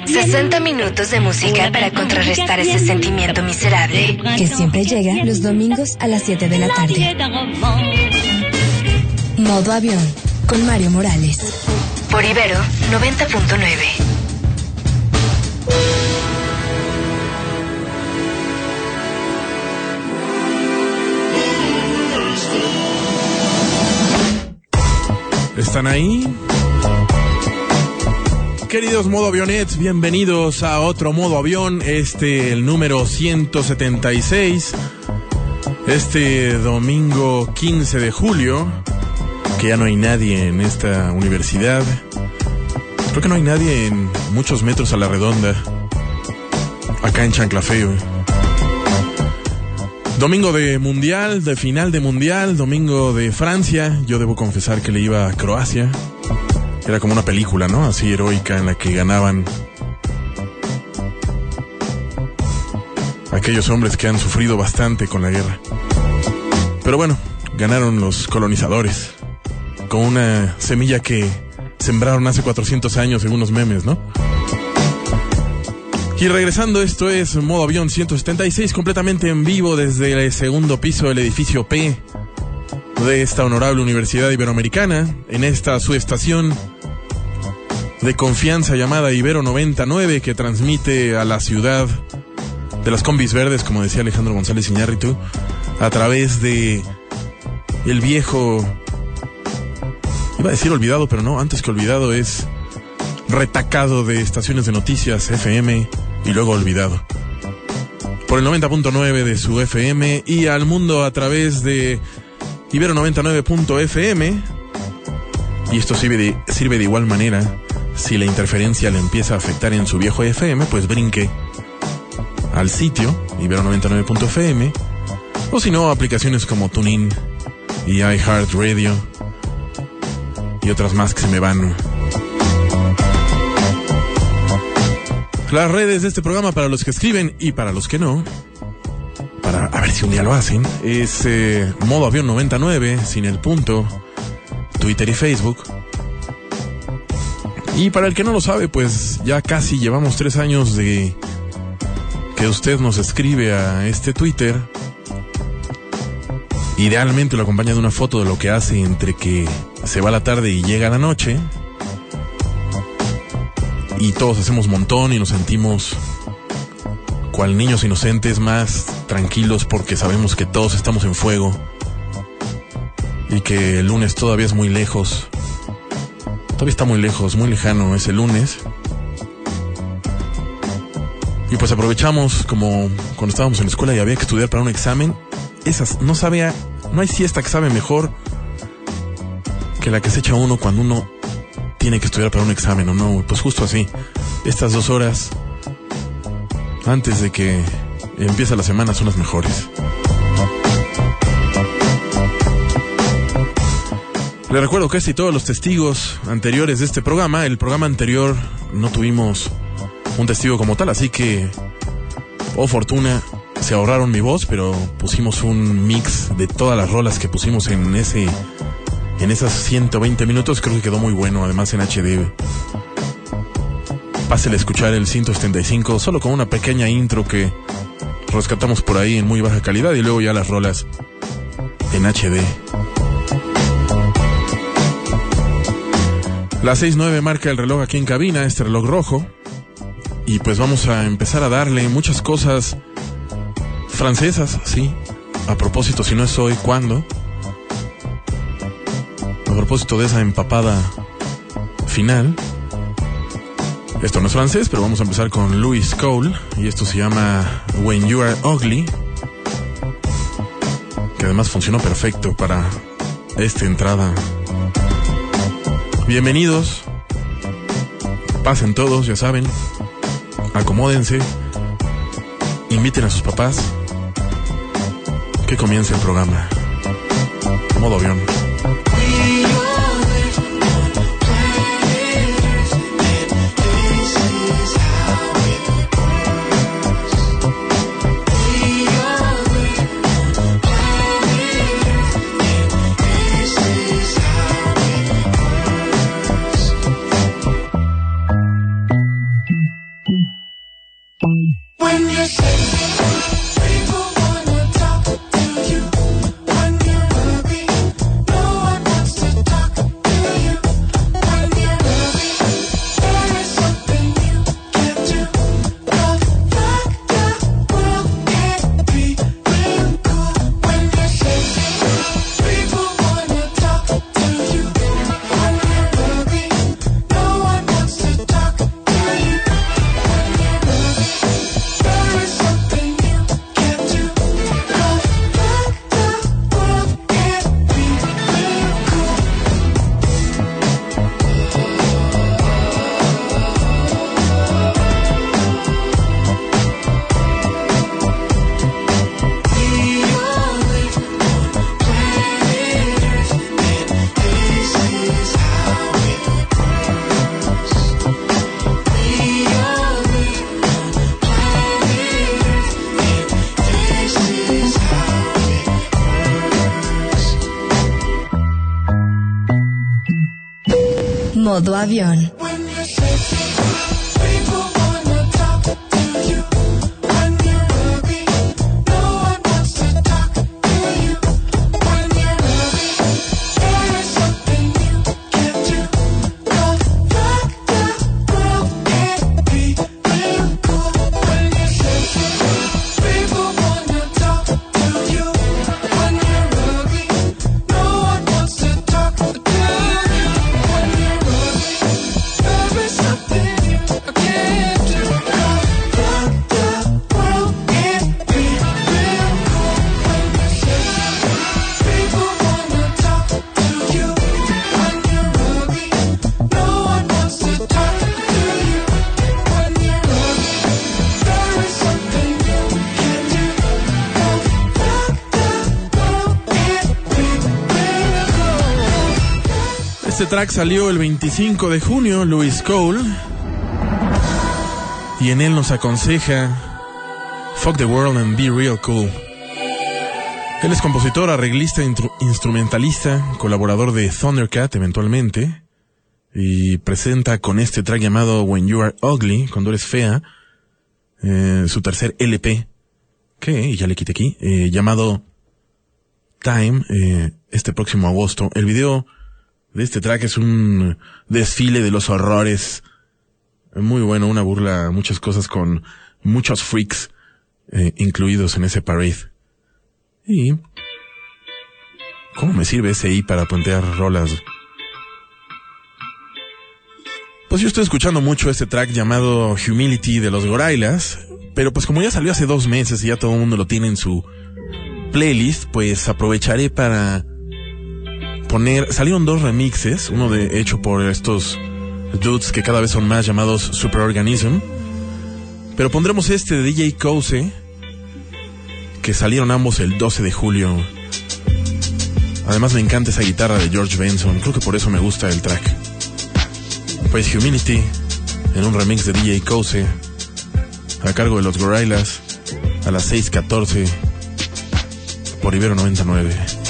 60 minutos de música para contrarrestar ese sentimiento miserable que siempre llega los domingos a las 7 de la tarde. Modo avión con Mario Morales. Por Ibero 90.9. ¿Están ahí? Queridos modo avionets, bienvenidos a otro modo avión, este el número 176, este domingo 15 de julio, que ya no hay nadie en esta universidad, creo que no hay nadie en muchos metros a la redonda, acá en Chanclafeo. Domingo de Mundial, de final de Mundial, domingo de Francia. Yo debo confesar que le iba a Croacia. Era como una película, ¿no? Así heroica en la que ganaban aquellos hombres que han sufrido bastante con la guerra. Pero bueno, ganaron los colonizadores con una semilla que sembraron hace 400 años según los memes, ¿no? Y regresando, esto es modo avión 176, completamente en vivo desde el segundo piso del edificio P de esta honorable Universidad Iberoamericana, en esta su estación de confianza llamada Ibero 99, que transmite a la ciudad de las combis verdes, como decía Alejandro González Iñárritu, a través de el viejo, iba a decir olvidado, pero no, antes que olvidado es retacado de estaciones de noticias FM y luego olvidado. Por el 90.9 de su FM y al mundo a través de Ibero 99.fm. Y esto sirve sirve de igual manera. Si la interferencia le empieza a afectar en su viejo FM, pues brinque al sitio Ibero 99.fm. O si no, aplicaciones como TuneIn y iHeartRadio y otras más que se me van. Las redes de este programa para los que escriben y para los que no, para a ver si un día lo hacen, es eh, modo avión 99, sin el punto, Twitter y Facebook. Y para el que no lo sabe, pues ya casi llevamos tres años de que usted nos escribe a este Twitter. Idealmente lo acompaña de una foto de lo que hace entre que se va la tarde y llega la noche y todos hacemos montón y nos sentimos cual niños inocentes más tranquilos porque sabemos que todos estamos en fuego y que el lunes todavía es muy lejos. Todavía está muy lejos, muy lejano ese lunes. Y pues aprovechamos como cuando estábamos en la escuela y había que estudiar para un examen. Esas, no sabía, no hay siesta que sabe mejor que la que se echa uno cuando uno tiene que estudiar para un examen o no. Pues justo así, estas dos horas antes de que empiece la semana son las mejores. Le recuerdo que y todos los testigos anteriores de este programa, el programa anterior no tuvimos un testigo como tal, así que, oh fortuna, se ahorraron mi voz, pero pusimos un mix de todas las rolas que pusimos en ese en esas 120 minutos creo que quedó muy bueno, además en HD. Pásele a escuchar el 175 solo con una pequeña intro que rescatamos por ahí en muy baja calidad y luego ya las rolas en HD. La 6.9 marca el reloj aquí en cabina, este reloj rojo. Y pues vamos a empezar a darle muchas cosas francesas, sí. A propósito, si no es hoy, ¿cuándo? a propósito de esa empapada final. Esto no es francés, pero vamos a empezar con Louis Cole y esto se llama When You Are Ugly, que además funcionó perfecto para esta entrada. Bienvenidos, pasen todos, ya saben, acomódense, inviten a sus papás, que comience el programa. Modo avión. Avión. Track salió el 25 de junio, Louis Cole. Y en él nos aconseja Fuck the World and Be Real Cool. Él es compositor, arreglista, instrumentalista, colaborador de Thundercat eventualmente. Y presenta con este track llamado When You Are Ugly, cuando eres fea, eh, su tercer LP, que ya le quité aquí, eh, llamado Time, eh, este próximo agosto. El video de este track es un desfile de los horrores. Muy bueno, una burla, muchas cosas con muchos freaks eh, incluidos en ese parade. Y... ¿Cómo me sirve ese I para plantear rolas? Pues yo estoy escuchando mucho este track llamado Humility de los Gorillaz, pero pues como ya salió hace dos meses y ya todo el mundo lo tiene en su playlist, pues aprovecharé para poner, salieron dos remixes, uno de hecho por estos dudes que cada vez son más llamados Superorganism, pero pondremos este de DJ Kose, que salieron ambos el 12 de julio. Además me encanta esa guitarra de George Benson, creo que por eso me gusta el track. Pues Humility, en un remix de DJ Kose, a cargo de los Gorillaz, a las 6.14, por Ibero 99.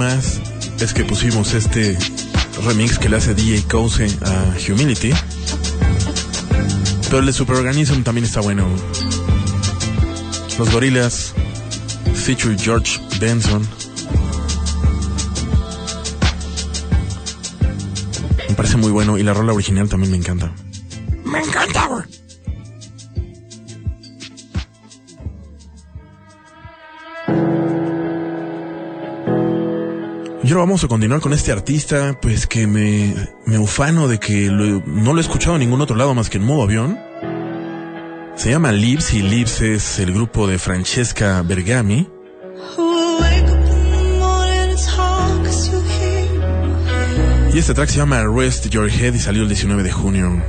Es que pusimos este remix que le hace DJ Kose a Humility. Pero el de Superorganism también está bueno. Los gorilas, feature George Benson. Me parece muy bueno y la rola original también me encanta. Vamos a continuar con este artista, pues que me, me ufano de que no lo he escuchado en ningún otro lado más que en modo avión. Se llama Lips y Lips es el grupo de Francesca Bergami. Y este track se llama Rest Your Head y salió el 19 de junio.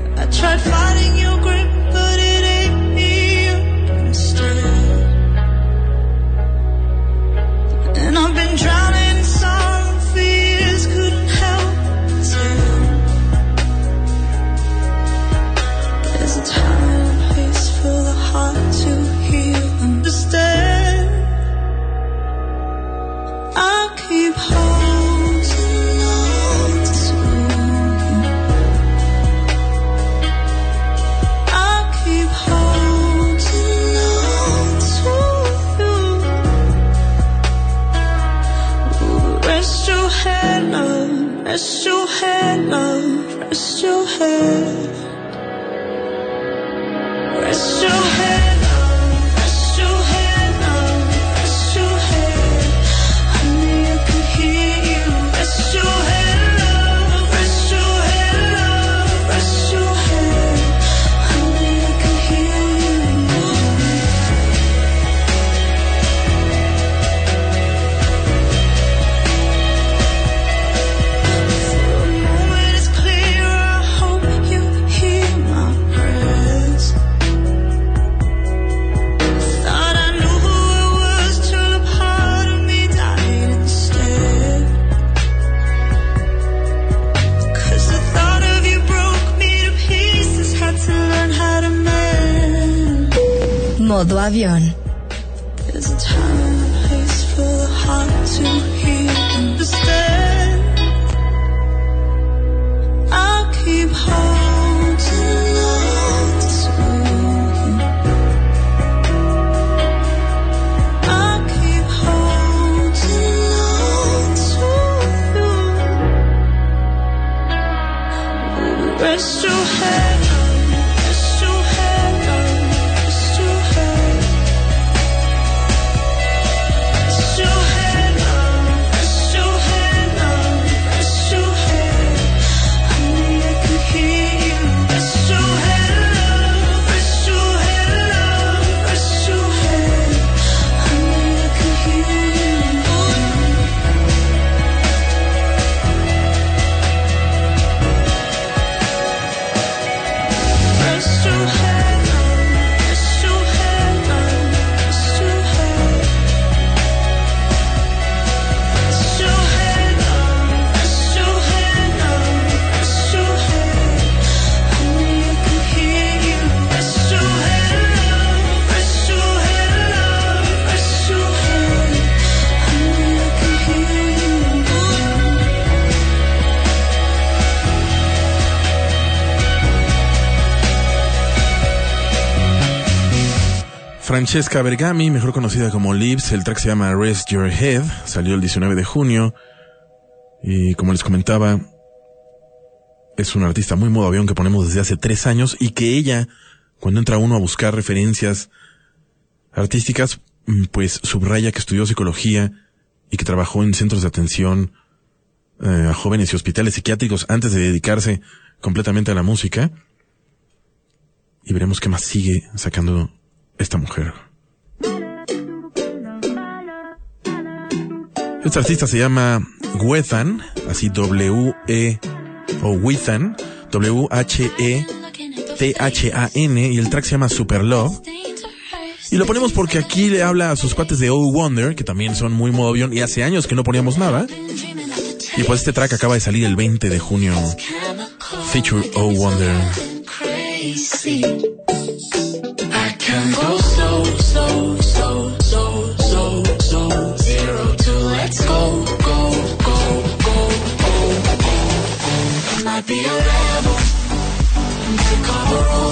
avión. Francesca Bergami, mejor conocida como Lips, el track se llama Rest Your Head, salió el 19 de junio. Y como les comentaba, es una artista muy modo avión que ponemos desde hace tres años y que ella, cuando entra uno a buscar referencias artísticas, mm, pues subraya que estudió psicología y que trabajó en centros de atención eh, a jóvenes y hospitales psiquiátricos antes de dedicarse completamente a la música. Y veremos qué más sigue sacando esta mujer. Esta artista se llama Wethan, así W-E o Wethan, W-H-E-T-H-A-N, y el track se llama Super Love. Y lo ponemos porque aquí le habla a sus cuates de Oh Wonder, que también son muy modo y hace años que no poníamos nada. Y pues este track acaba de salir el 20 de junio. Feature Oh Wonder. can go slow, slow, slow, slow, slow, slow, zero to let's go, go, go, go, go, go, go. I might be a rebel, take all a roll.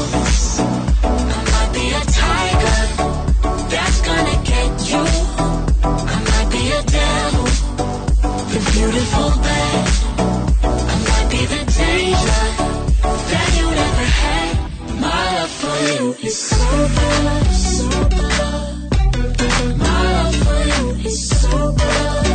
It's so good, so good. My love for you is so good.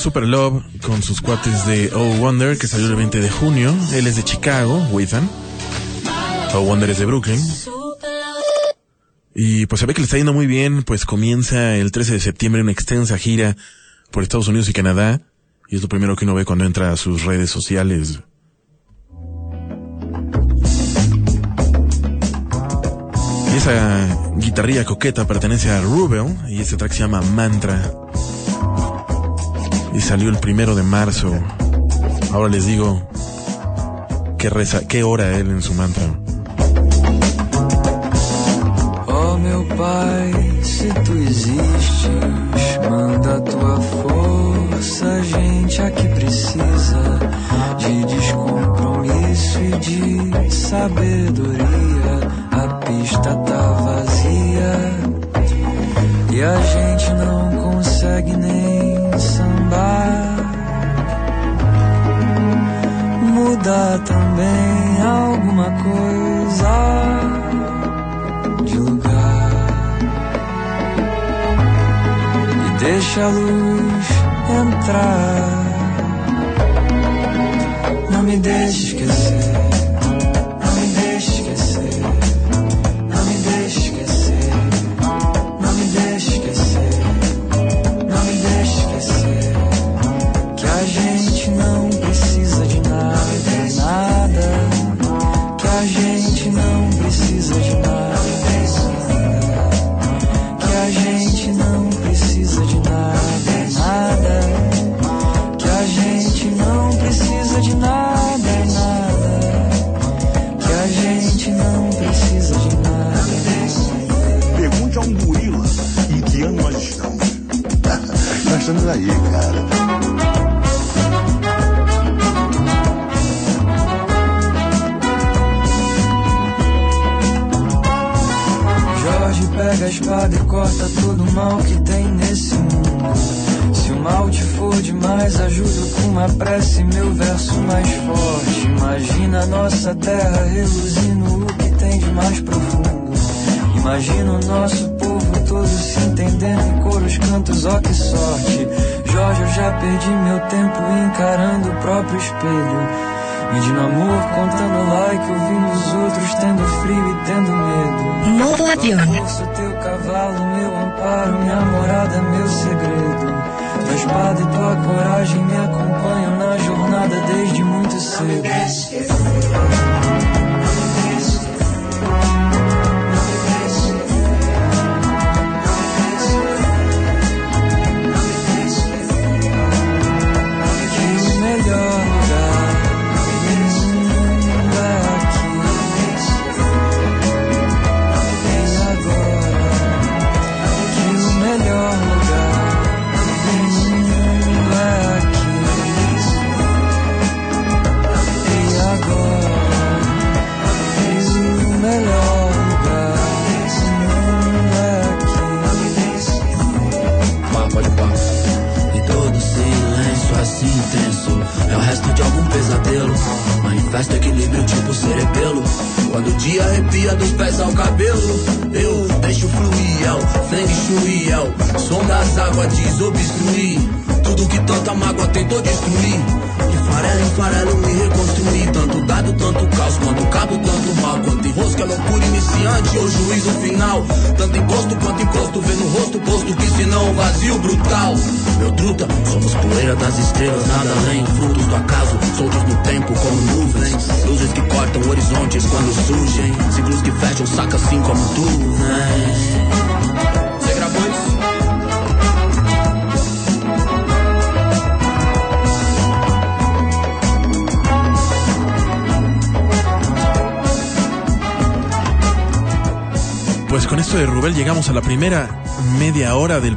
Super Love con sus cuates de Oh Wonder, que salió el 20 de junio. Él es de Chicago, Withan. Oh Wonder es de Brooklyn. Y pues se ve que le está yendo muy bien, pues comienza el 13 de septiembre una extensa gira por Estados Unidos y Canadá. Y es lo primero que uno ve cuando entra a sus redes sociales. Y esa guitarrilla coqueta pertenece a Rubel y este track se llama Mantra. y salió el primero de marzo. Ahora les digo qué, reza, qué hora él en su mantra. Oh meu Pai, se tu existes, manda a tua força, a gente aqui precisa de descompromisso e de sabedoria. A pista tá vazia e a gente não consegue nem sambar muda também alguma coisa de lugar e deixa a luz entrar. Não me deixe esquecer.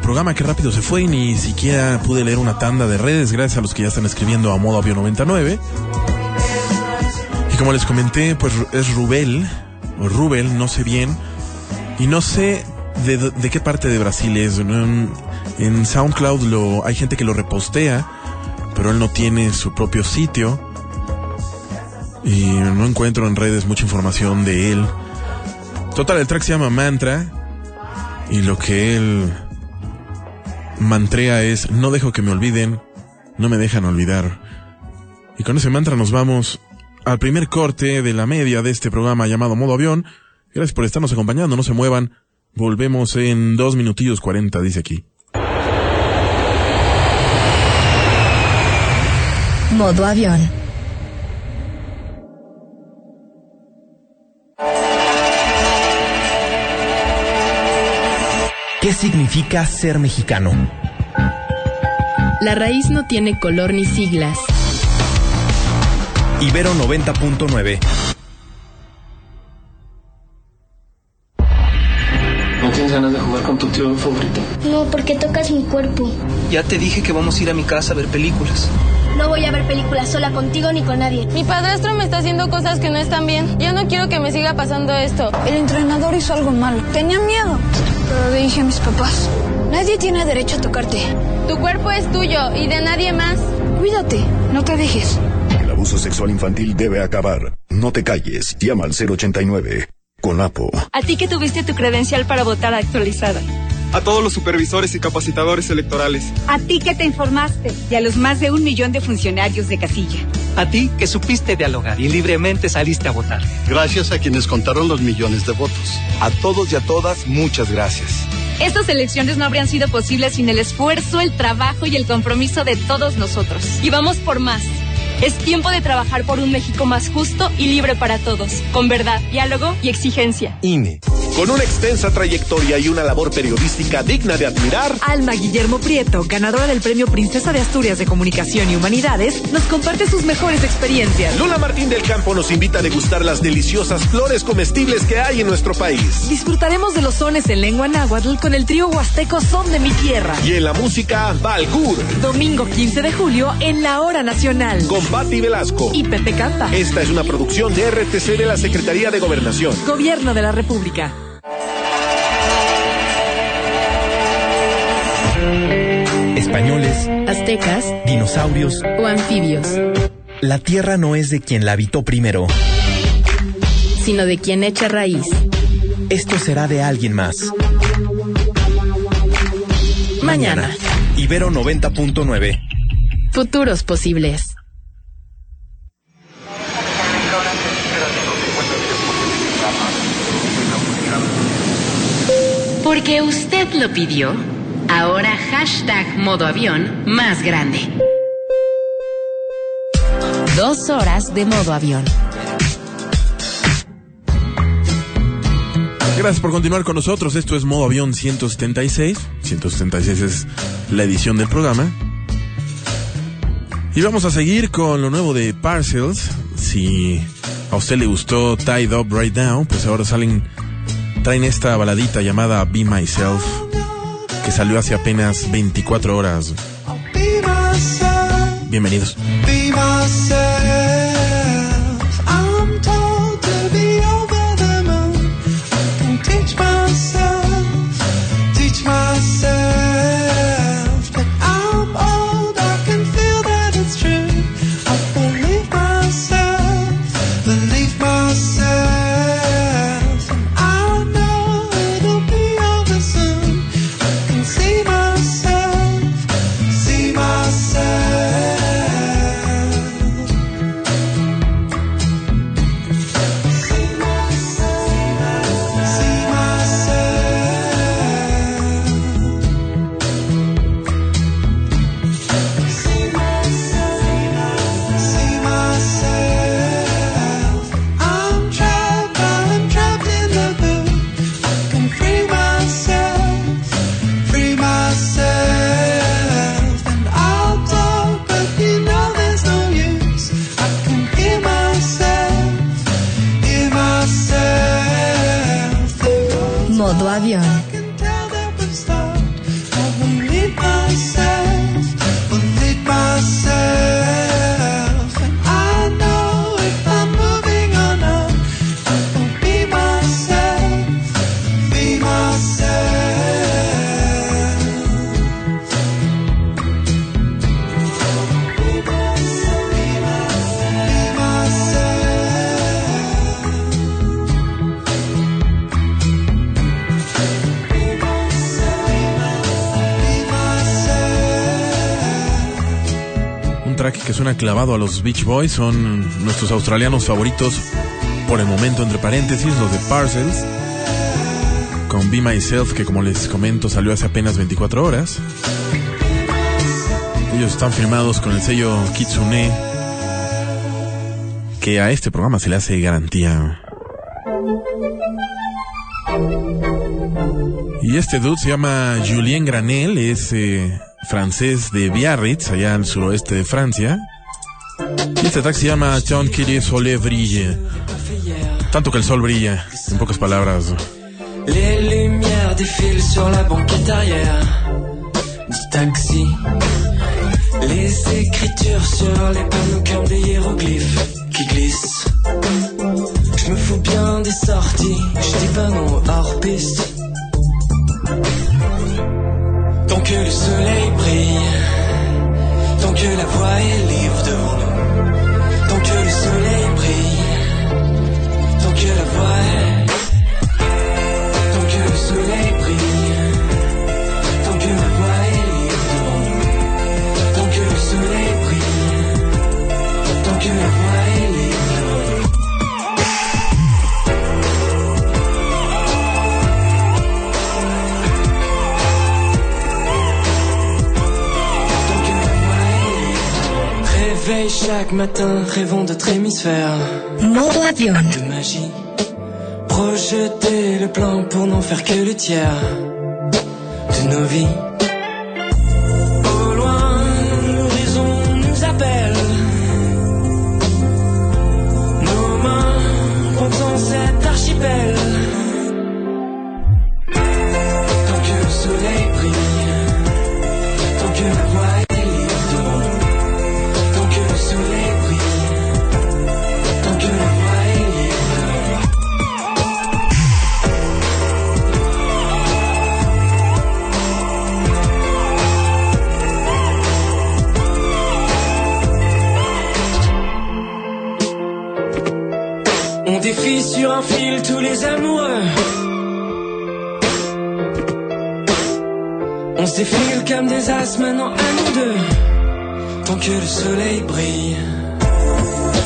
Programa. Qué rápido se fue y ni siquiera pude leer una tanda de redes gracias a los que ya están escribiendo a modo avión 99. Y como les comenté, pues es Rubel, o Rubel, no sé bien. Y no sé de, qué parte de Brasil es. En, en SoundCloud lo, hay gente que lo repostea, pero él no tiene su propio sitio. Y no encuentro en redes mucha información de él. Total, el track se llama Mantra. Y lo que él mantrea es, no dejo que me olviden, no me dejan olvidar. Y con ese mantra nos vamos al primer corte de la media de este programa llamado Modo Avión. Gracias por estarnos acompañando, no se muevan. Volvemos en dos minutillos cuarenta, dice aquí. Modo avión. ¿Qué significa ser mexicano? La raíz no tiene color ni siglas. Ibero 90.9. ¿No tienes ganas de jugar con tu tío favorito? No, porque tocas mi cuerpo. Ya te dije que vamos a ir a mi casa a ver películas. No voy a ver películas sola contigo ni con nadie. Mi padrastro me está haciendo cosas que no están bien. Yo no quiero que me siga pasando esto. El entrenador hizo algo malo. Tenía miedo. Pero le dije a mis papás, nadie tiene derecho a tocarte. Tu cuerpo es tuyo y de nadie más. Cuídate, no te dejes. El abuso sexual infantil debe acabar. No te calles. Llama al 089. Con APO. A ti que tuviste tu credencial para votar actualizada. A todos los supervisores y capacitadores electorales. A ti que te informaste y a los más de un millón de funcionarios de casilla. A ti que supiste dialogar y libremente saliste a votar. Gracias a quienes contaron los millones de votos. A todos y a todas, muchas gracias. Estas elecciones no habrían sido posibles sin el esfuerzo, el trabajo y el compromiso de todos nosotros. Y vamos por más. Es tiempo de trabajar por un México más justo y libre para todos, con verdad, diálogo y exigencia. INE. Con una extensa trayectoria y una labor periodística digna de admirar, Alma Guillermo Prieto, ganadora del Premio Princesa de Asturias de Comunicación y Humanidades, nos comparte sus mejores experiencias. Lula Martín del Campo nos invita a degustar las deliciosas flores comestibles que hay en nuestro país. Disfrutaremos de los sones en lengua náhuatl con el trío huasteco Son de mi Tierra. Y en la música, Balgur. Domingo 15 de julio en la Hora Nacional. Con Patti Velasco. Y Pepe Canta. Esta es una producción de RTC de la Secretaría de Gobernación. Gobierno de la República. Españoles, aztecas, dinosaurios o anfibios. La tierra no es de quien la habitó primero, sino de quien echa raíz. Esto será de alguien más. Mañana. Ibero 90.9. Futuros posibles. Porque usted lo pidió ahora hashtag modo avión más grande. Dos horas de modo avión. Gracias por continuar con nosotros. Esto es Modo Avión 176. 176 es la edición del programa. Y vamos a seguir con lo nuevo de Parcels. Si a usted le gustó Tied Up Right Now, pues ahora salen, traen esta baladita llamada Be Myself, que salió hace apenas 24 horas. Bienvenidos. Clavado a los Beach Boys. Son nuestros australianos favoritos por el momento, entre paréntesis, los de Parcels. Con Be Myself, que como les comento salió hace apenas 24 horas. Ellos están firmados con el sello Kitsune, que a este programa se le hace garantía. Y este dude se llama Julien Granel, es eh, francés de Biarritz, allá al suroeste de Francia. Este se llama Tant que le soleil brille. Tanto que el sol brilla, en pocas palabras. Les lumières défilent sur la banquette arrière du taxi. Les écritures sur les panneaux comme des hiéroglyphes qui glissent. Je me fous bien des sorties, je dis pas non hors piste. Tant que le soleil brille, tant que la voie est libre devant nous. Tant que le soleil brille, tant que la voie est Tant que le soleil brille, tant que la voie est libre. Tant que le soleil brille, tant que la voie libre. Réveil chaque matin, rêvons d'autres hémisphères. Modo avión. De magie. Projeter le plan pour n'en faire que le tiers de nos vies. Défie sur un fil tous les amoureux. On se défile comme des as maintenant à nous deux. Tant que le soleil brille,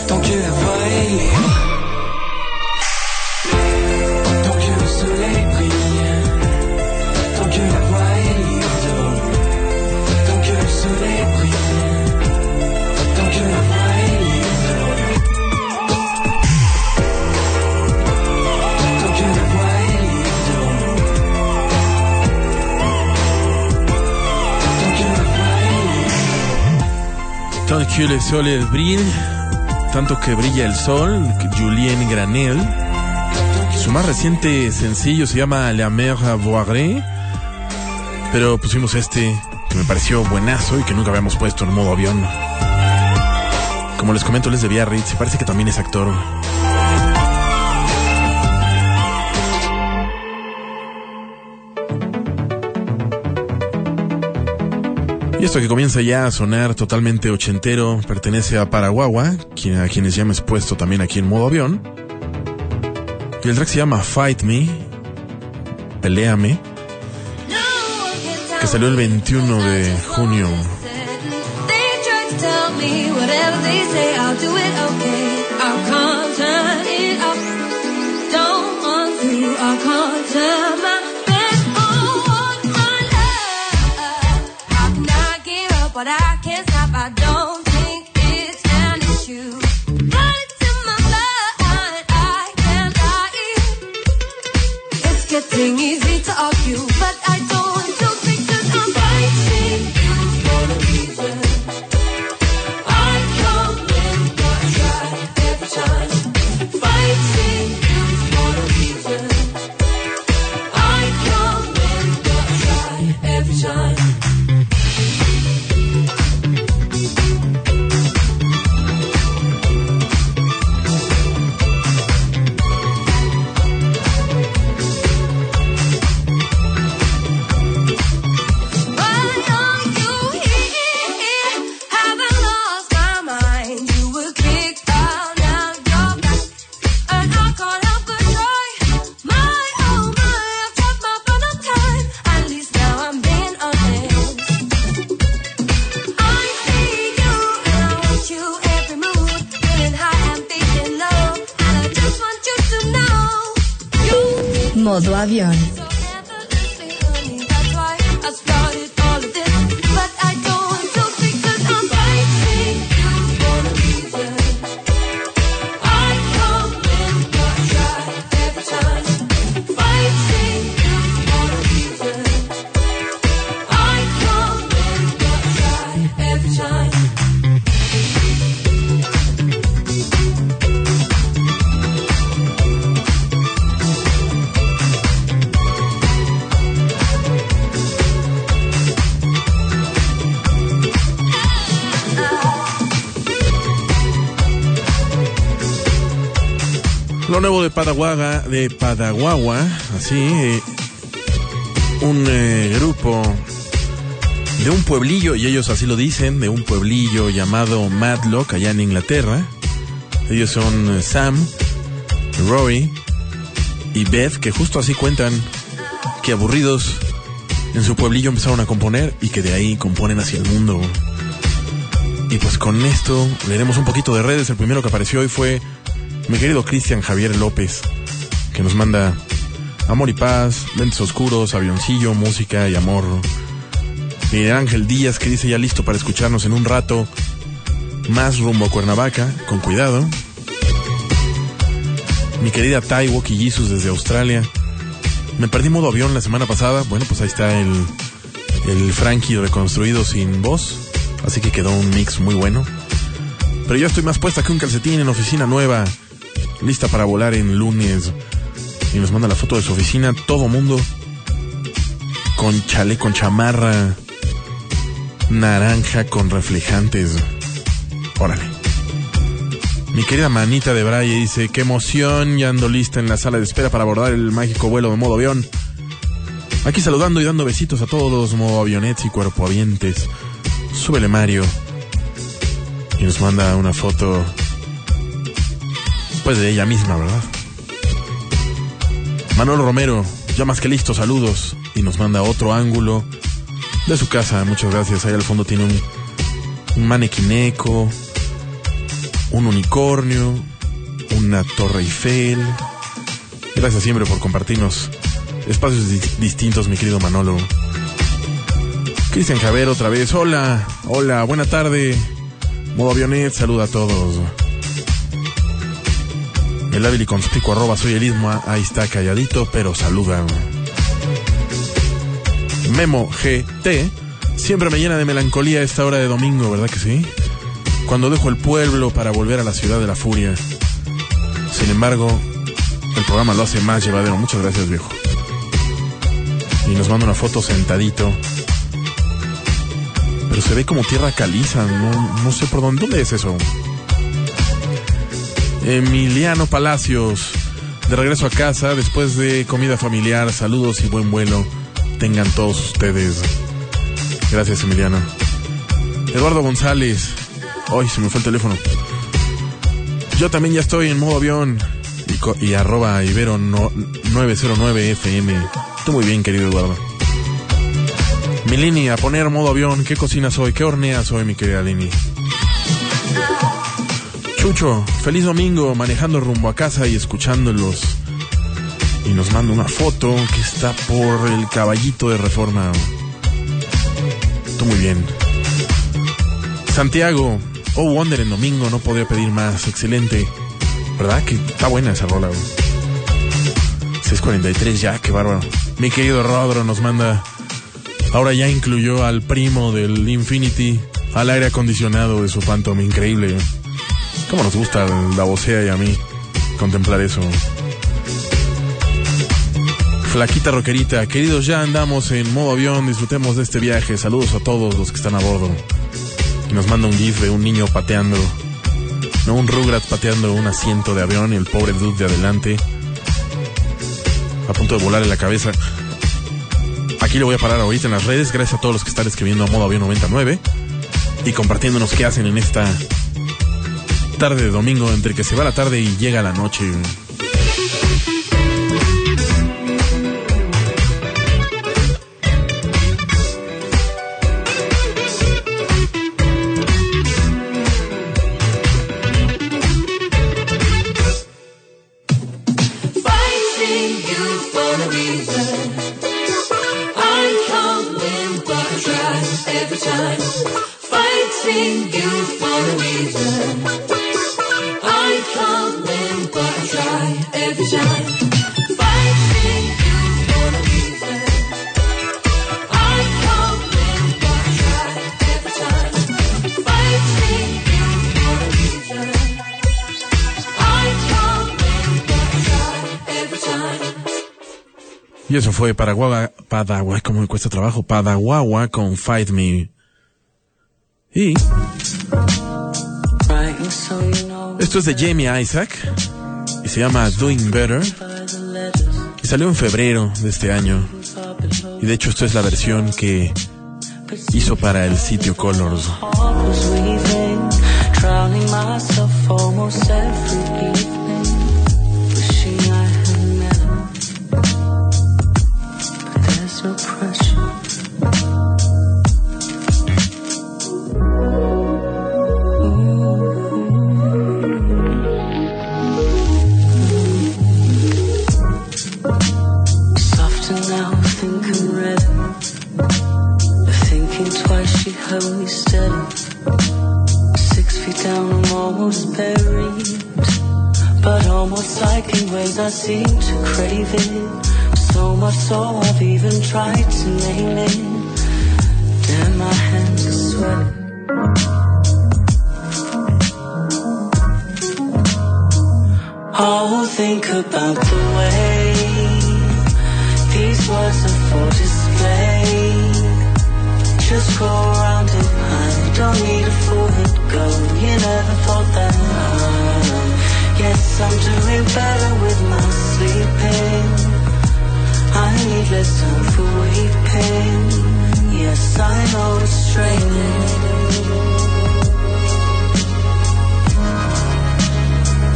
tant que la voie est libre. Que le soleil brille, tanto que brilla el sol, Julien Granel. Su más reciente sencillo se llama La Mer à Voire, pero pusimos este que me pareció buenazo y que nunca habíamos puesto en modo avión. Como les comento, él es de Biarritz y parece que también es actor. Y esto que comienza ya a sonar totalmente ochentero pertenece a Paraguagua, quien, a quienes ya me he expuesto también aquí en modo avión. Y el track se llama Fight Me, Peléame, que salió el 21 de junio. Nuevo de Padaguaga, de Padaguagua, así, eh, un eh, grupo de un pueblillo, y ellos así lo dicen, de un pueblillo llamado Madlock, allá en Inglaterra. Ellos son eh, Sam, Rory y Beth, que justo así cuentan que aburridos en su pueblillo empezaron a componer y que de ahí componen hacia el mundo. Y pues con esto leeremos un poquito de redes. El primero que apareció hoy fue mi querido Cristian Javier López, que nos manda amor y paz, lentes oscuros, avioncillo, música y amor. Miguel Ángel Díaz, que dice ya listo para escucharnos en un rato más rumbo a Cuernavaca, con cuidado. Mi querida Taiwo Jesus desde Australia. Me perdí modo avión la semana pasada. Bueno, pues ahí está el, el Frankie reconstruido sin voz. Así que quedó un mix muy bueno. Pero yo estoy más puesta que un calcetín en oficina nueva. Lista para volar en lunes. Y nos manda la foto de su oficina. Todo mundo. Con chale, con chamarra. Naranja con reflejantes. Órale. Mi querida manita de Braille dice, qué emoción, ya ando lista en la sala de espera para abordar el mágico vuelo de modo avión. Aquí saludando y dando besitos a todos, modo avionets y cuerpoavientes. Súbele Mario. Y nos manda una foto, pues de ella misma, ¿verdad? Manuel Romero, ya más que listo, saludos. Y nos manda otro ángulo de su casa, muchas gracias. Ahí al fondo tiene un, un manequineco, un unicornio, una torre Eiffel. Gracias siempre por compartirnos espacios di- distintos, mi querido Manolo. Cristian Javier otra vez. Hola, hola, buena tarde. Modo avionet, saluda a todos. El hábil y conspicuo arroba soy el ismo, ahí está calladito, pero saluda. Memo GT, siempre me llena de melancolía esta hora de domingo, ¿verdad que sí? Cuando dejo el pueblo para volver a la ciudad de la furia. Sin embargo, el programa lo hace más llevadero. Muchas gracias, viejo. Y nos manda una foto sentadito. Pero se ve como tierra caliza, no, no sé por dónde. ¿Dónde es eso? Emiliano Palacios, de regreso a casa después de comida familiar. Saludos y buen vuelo. Tengan todos ustedes. Gracias, Emiliano. Eduardo González. Hoy se me fue el teléfono. Yo también ya estoy en modo avión. Y, arroba Ibero no- 909 FM. Tú muy bien, querido Eduardo. Milini, a poner modo avión. ¿Qué cocinas hoy? ¿Qué horneas hoy, mi querida Lini? Chucho, feliz domingo, manejando rumbo a casa y escuchándolos. Y nos manda una foto que está por el caballito de reforma. Tú muy bien. Santiago, oh Wonder en domingo, no podía pedir más. Excelente. ¿Verdad? Que está buena esa rola. güey. 643 ya, qué bárbaro. Mi querido Rodro nos manda. Ahora ya incluyó al primo del Infinity al aire acondicionado de su Phantom. Increíble. ¿Cómo nos gusta la vocea y a mí contemplar eso? Flaquita roquerita, queridos, ya andamos en modo avión, disfrutemos de este viaje. Saludos a todos los que están a bordo. Y nos manda un gif de un niño pateando, no un Rugrats pateando un asiento de avión y el pobre dude de adelante, a punto de volarle la cabeza. Aquí le voy a parar ahorita en las redes, gracias a todos los que están escribiendo a modo avión 99 y compartiéndonos qué hacen en esta tarde de domingo entre que se va la tarde y llega la noche. Fue Paraguay, Padawa, como me cuesta trabajo, Padawawa con Fight Me. Y esto es de Jamie Isaac y se llama Doing Better y salió en febrero de este año. Y de hecho esto es la versión que hizo para el sitio Colors. Almost buried. But almost like in ways I seem to crave it. So much so I've even tried to name it. Damn, my hands are sweaty. Oh, think about the way these words are for display. Just go around I don't need a go. You never thought that hard. Yes, I'm doing better with my sleeping. I need less time for weeping. Yes, I know it's draining.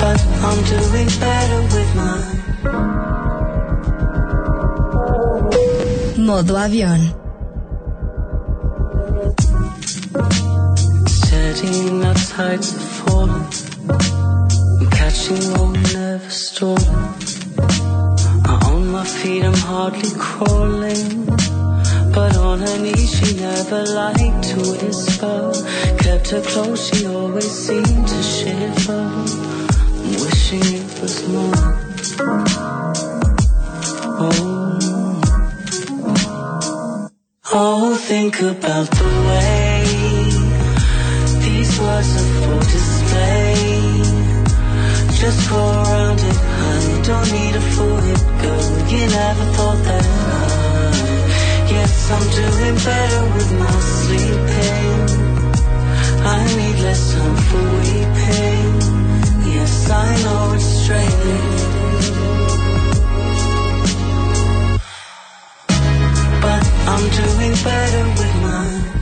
But I'm doing better with my Modo avión. Now tides are falling. I'm catching on, never stalling. I'm on my feet, I'm hardly crawling. But on her knees, she never liked to whisper. Kept her close, she always seemed to shiver. I'm Wishing it was more. Oh, oh, think about the way for display. Just go around it, honey don't need a full hit, girl. You never thought that I. Yes, I'm doing better with my sleeping. I need less time for weeping. Yes, I know it's strange. But I'm doing better with mine.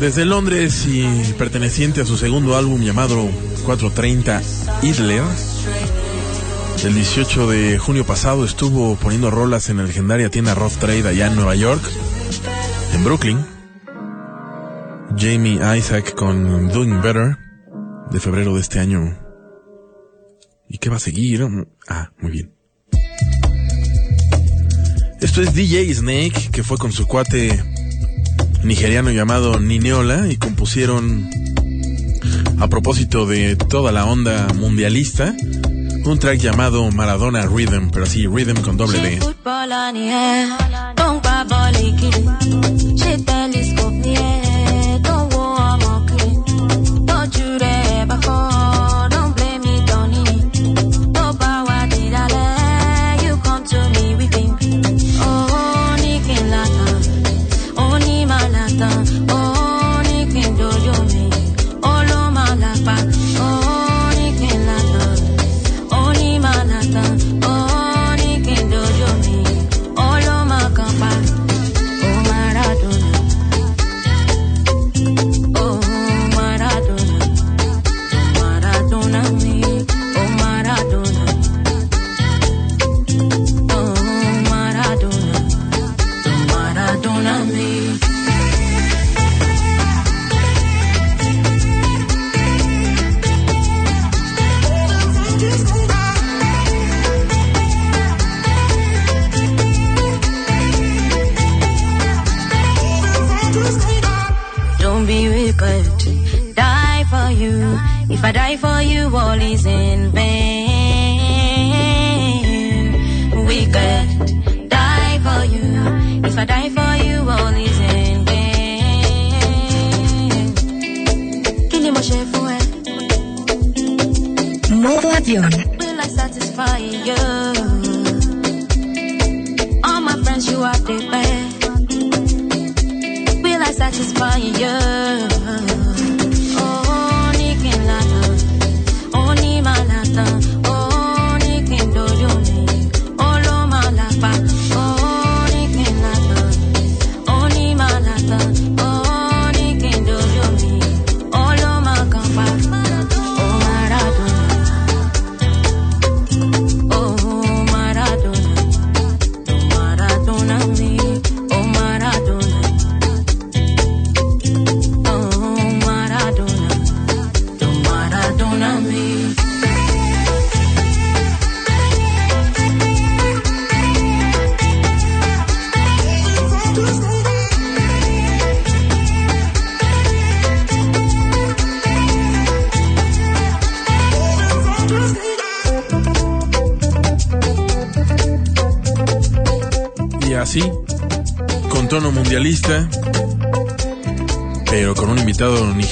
Desde Londres y perteneciente a su segundo álbum llamado 430 Idler, el 18 de junio pasado estuvo poniendo rolas en la legendaria tienda Rough Trade allá en Nueva York, en Brooklyn. Jamie Isaac con Doing Better de febrero de este año. ¿Y qué va a seguir? Ah, muy bien. Esto es DJ Snake, que fue con su cuate nigeriano llamado Nineola y compusieron a propósito de toda la onda mundialista un track llamado Maradona Rhythm, pero así Rhythm con doble D. Modo. Will I satisfy you? All my friends, you are the best. Will I satisfy you?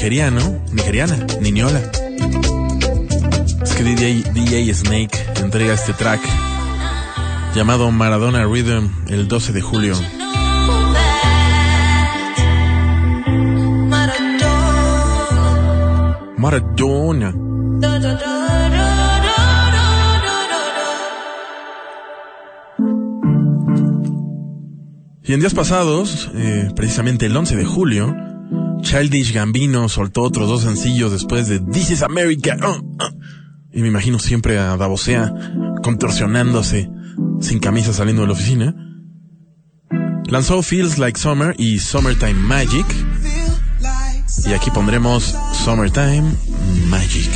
Nigeriana, Niñola. Es que DJ, DJ Snake entrega este track llamado Maradona Rhythm el 12 de julio. Maradona. Y en días pasados, eh, precisamente el 11 de julio, Childish Gambino soltó otros dos sencillos después de This is America. Oh, oh. Y me imagino siempre a Davosea contorsionándose sin camisa saliendo de la oficina. Lanzó Feels Like Summer y Summertime Magic. Y aquí pondremos Summertime Magic.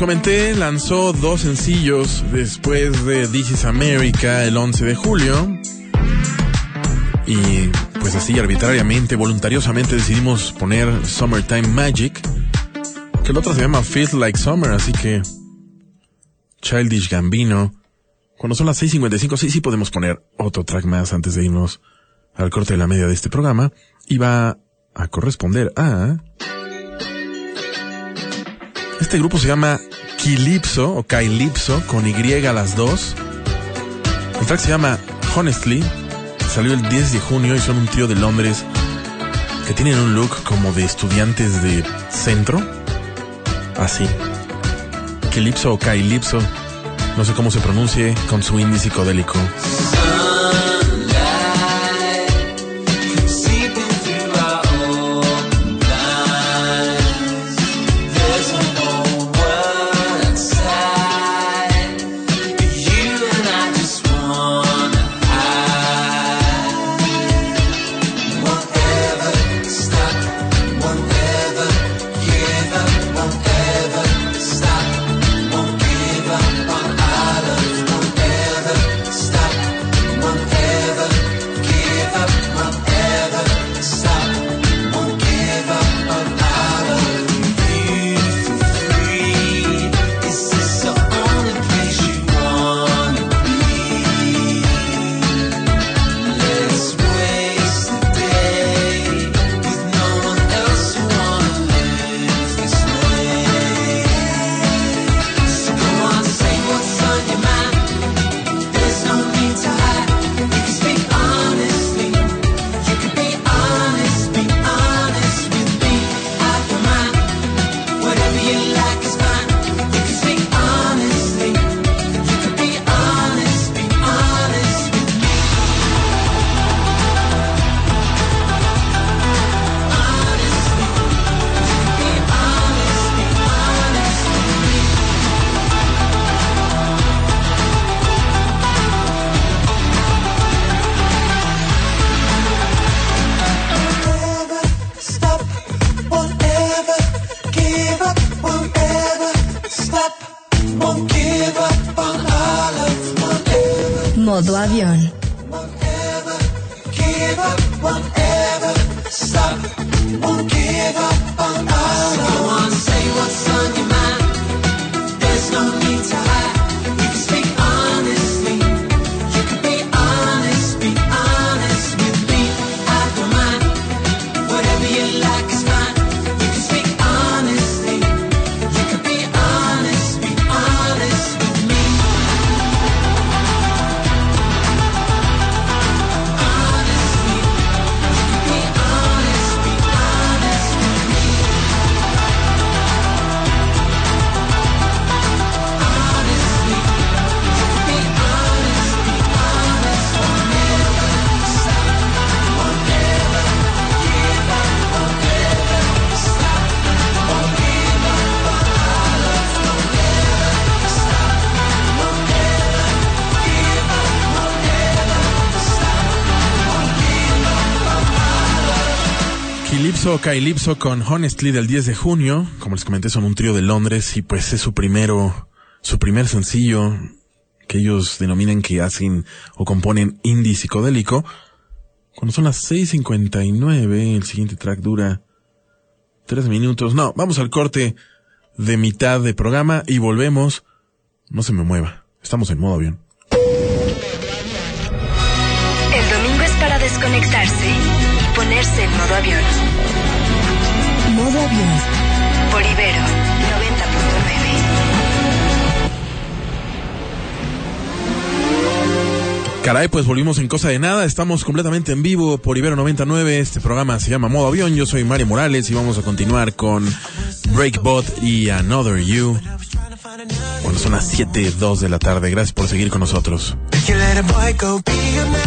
Comenté, lanzó dos sencillos después de This is America el 11 de julio. Y pues así arbitrariamente, voluntariosamente decidimos poner Summertime Magic. Que la otra se llama Feels Like Summer, así que Childish Gambino. Cuando son las 6.55, sí, sí podemos poner otro track más antes de irnos al corte de la media de este programa. Y va a corresponder a... Este grupo se llama Kilipso o Kailipso con Y a las dos. El track se llama Honestly. Salió el 10 de junio y son un trío de Londres que tienen un look como de estudiantes de centro. Así. Kilipso o Kailipso. No sé cómo se pronuncie con su indie psicodélico. Calypso con Honestly del 10 de junio. Como les comenté, son un trío de Londres y pues es su primero, su primer sencillo que ellos denominan que hacen o componen indie psicodélico. Cuando son las 6.59, el siguiente track dura 3 minutos. No, vamos al corte de mitad de programa y volvemos. No se me mueva. Estamos en modo avión. El domingo es para desconectarse y ponerse en modo avión. Por Ibero 90.9. Caray, pues volvimos en cosa de nada. Estamos completamente en vivo por Ibero 99. Este programa se llama Modo Avión. Yo soy Mario Morales y vamos a continuar con Breakbot y Another You. Bueno, son las 7.02 de la tarde. Gracias por seguir con nosotros. You let a boy go be a man,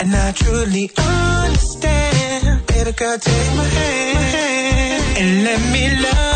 and I truly understand. Baby girl, take my hand and let me love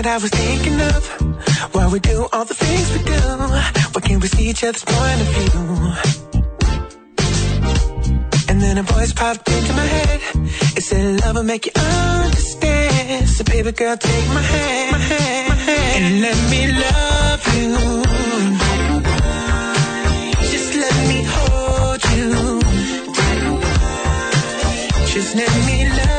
Night I was thinking of why we do all the things we do. Why can't we see each other's point of view? And then a voice popped into my head. It said, Love will make you understand. So, baby girl, take my hand, my hand, my hand, and let me love you. Just let me hold you. Just let me love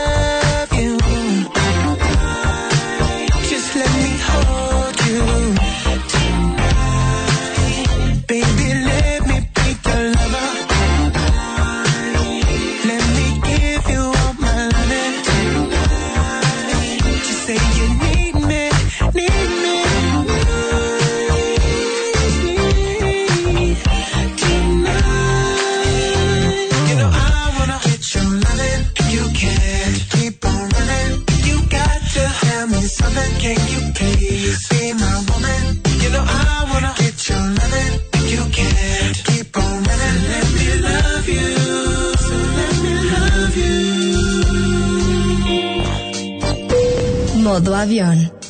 Modo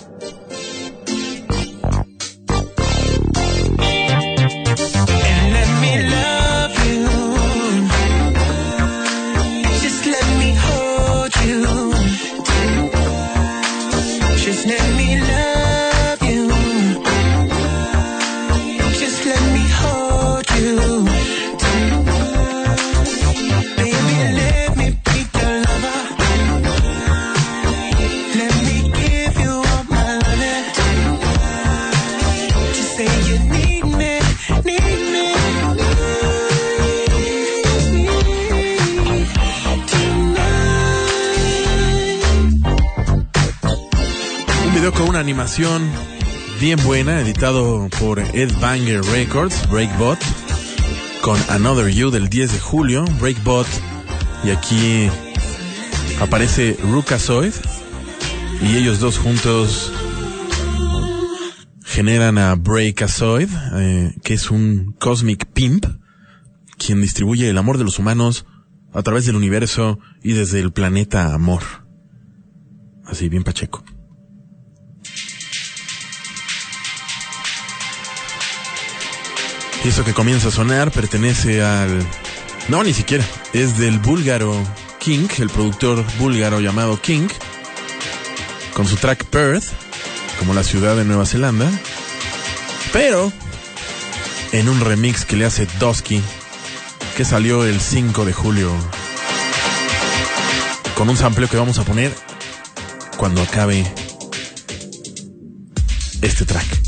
bien buena, editado por Ed Banger Records, Breakbot, con Another You del 10 de julio, Breakbot, y aquí aparece Rukazoid, Y ellos dos juntos generan a Breakazoid, eh, que es un cosmic pimp, quien distribuye el amor de los humanos a través del universo y desde el planeta Amor. Así, bien pacheco. Y eso que comienza a sonar pertenece al... No, ni siquiera. Es del búlgaro King, el productor búlgaro llamado King, con su track Perth, como la ciudad de Nueva Zelanda, pero en un remix que le hace Dosky, que salió el 5 de julio, con un sampleo que vamos a poner cuando acabe este track.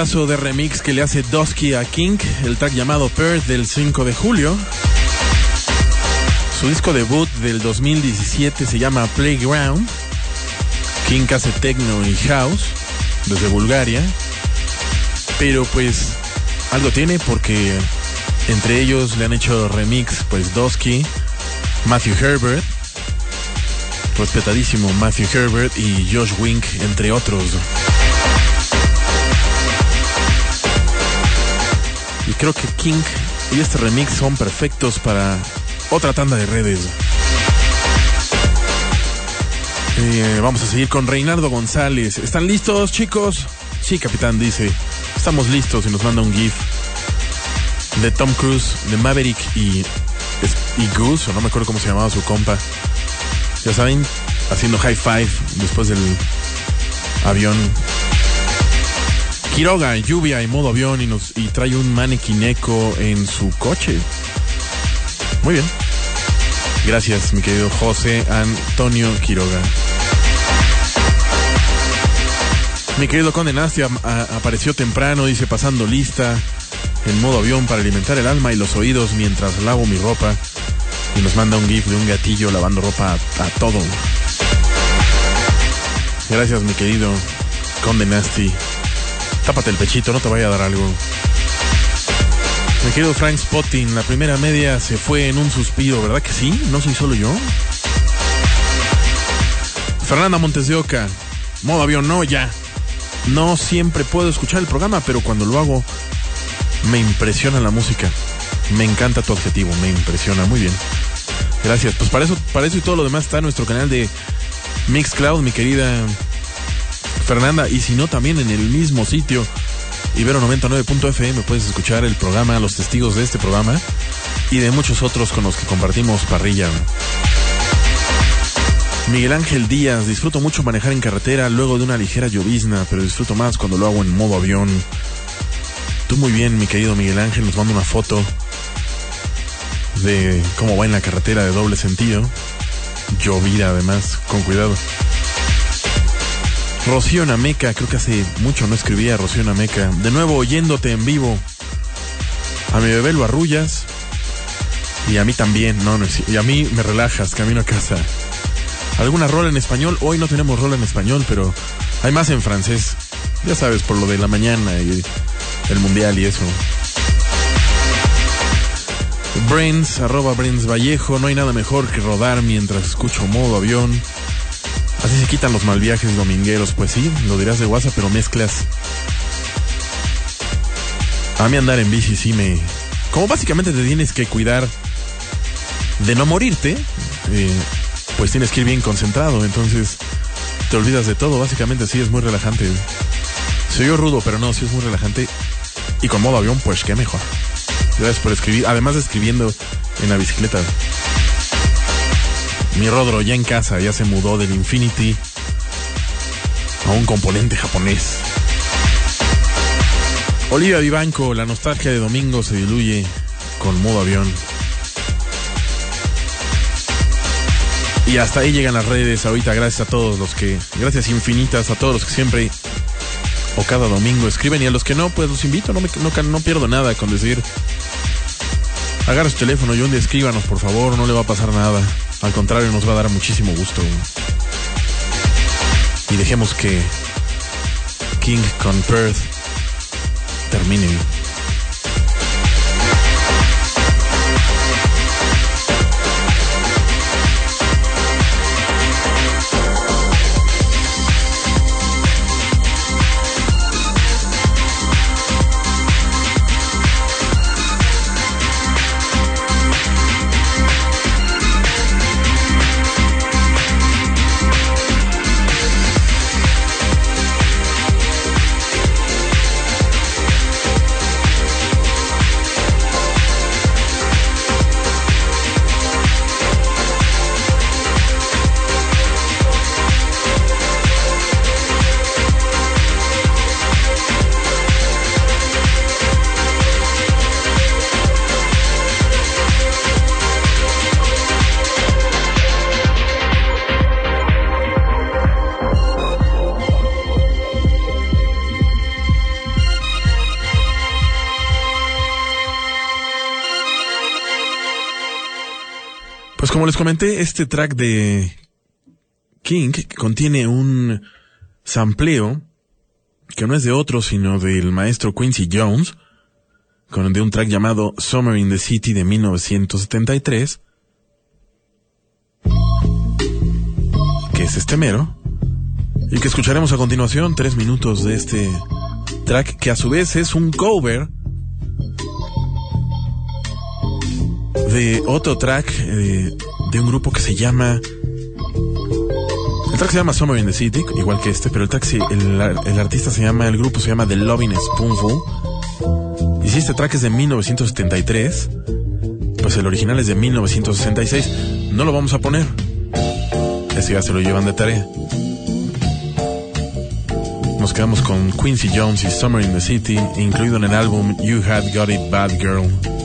Pedazo de remix que le hace Dosky a King, el track llamado Perth del 5 de julio. Su disco debut del 2017 se llama Playground. King hace techno y house desde Bulgaria. Pero pues algo tiene porque entre ellos le han hecho remix pues Dosky, Matthew Herbert, respetadísimo Matthew Herbert y Josh Wink entre otros. Y creo que King y este remix son perfectos para otra tanda de redes. Eh, vamos a seguir con Reinaldo González. ¿Están listos, chicos? Sí, capitán, dice. Estamos listos y nos manda un GIF de Tom Cruise, de Maverick y, y Goose, o no me acuerdo cómo se llamaba su compa. Ya saben, haciendo high five después del avión Quiroga, lluvia y modo avión y, nos, y trae un mannequin eco en su coche. Muy bien. Gracias, mi querido José Antonio Quiroga. Mi querido Conde Nastia apareció temprano, dice pasando lista en modo avión para alimentar el alma y los oídos mientras lavo mi ropa. Y nos manda un gif de un gatillo lavando ropa a, a todo. Gracias, mi querido Conde Nasty. Tápate el pechito, no te vaya a dar algo. Mi querido Frank Spotting, la primera media se fue en un suspiro, ¿verdad que sí? ¿No soy solo yo? Fernanda Montes de Oca, modo avión, no, ya. No siempre puedo escuchar el programa, pero cuando lo hago, me impresiona la música. Me encanta tu adjetivo, me impresiona, muy bien. Gracias, pues para eso, para eso y todo lo demás está nuestro canal de Mixcloud, mi querida Fernanda, y si no, también en el mismo sitio, Ibero99.fm, puedes escuchar el programa, los testigos de este programa y de muchos otros con los que compartimos parrilla. Miguel Ángel Díaz, disfruto mucho manejar en carretera luego de una ligera llovizna, pero disfruto más cuando lo hago en modo avión. Tú muy bien, mi querido Miguel Ángel, nos manda una foto de cómo va en la carretera de doble sentido. Llovida además, con cuidado. Rocío Nameca, creo que hace mucho no escribía Rocío Nameca. De nuevo oyéndote en vivo. A mi bebé lo arrullas. Y a mí también, no, no, y a mí me relajas, camino a casa. ¿Alguna rola en español? Hoy no tenemos rola en español, pero hay más en francés. Ya sabes, por lo de la mañana y el mundial y eso. Brains, arroba Brains Vallejo, no hay nada mejor que rodar mientras escucho modo avión. Así se quitan los mal viajes domingueros, pues sí, lo dirás de WhatsApp, pero mezclas. A mí andar en bici sí me... Como básicamente te tienes que cuidar de no morirte, eh, pues tienes que ir bien concentrado, entonces te olvidas de todo, básicamente sí es muy relajante. Soy yo rudo, pero no, sí es muy relajante. Y con modo avión, pues qué mejor. Gracias por escribir, además de escribiendo en la bicicleta. Mi Rodro ya en casa, ya se mudó del Infinity a un componente japonés. Olivia Vivanco, la nostalgia de domingo se diluye con modo avión. Y hasta ahí llegan las redes ahorita, gracias a todos los que, gracias infinitas a todos los que siempre o cada domingo escriben y a los que no, pues los invito, no, me, no, no pierdo nada con decir, agarra su teléfono y un escríbanos por favor, no le va a pasar nada, al contrario nos va a dar muchísimo gusto. Y dejemos que King con Perth termine. Como les comenté, este track de King contiene un sampleo que no es de otro, sino del maestro Quincy Jones, con de un track llamado Summer in the City de 1973, que es este mero, y que escucharemos a continuación tres minutos de este track, que a su vez es un cover de otro track eh, de un grupo que se llama. El track se llama Summer in the City, igual que este, pero el track el, el artista se llama, el grupo se llama The Loving Spoonful. Y si este track es de 1973, pues el original es de 1966. No lo vamos a poner. Ese ya se lo llevan de tarea. Nos quedamos con Quincy Jones y Summer in the City, incluido en el álbum You Had Got It Bad Girl.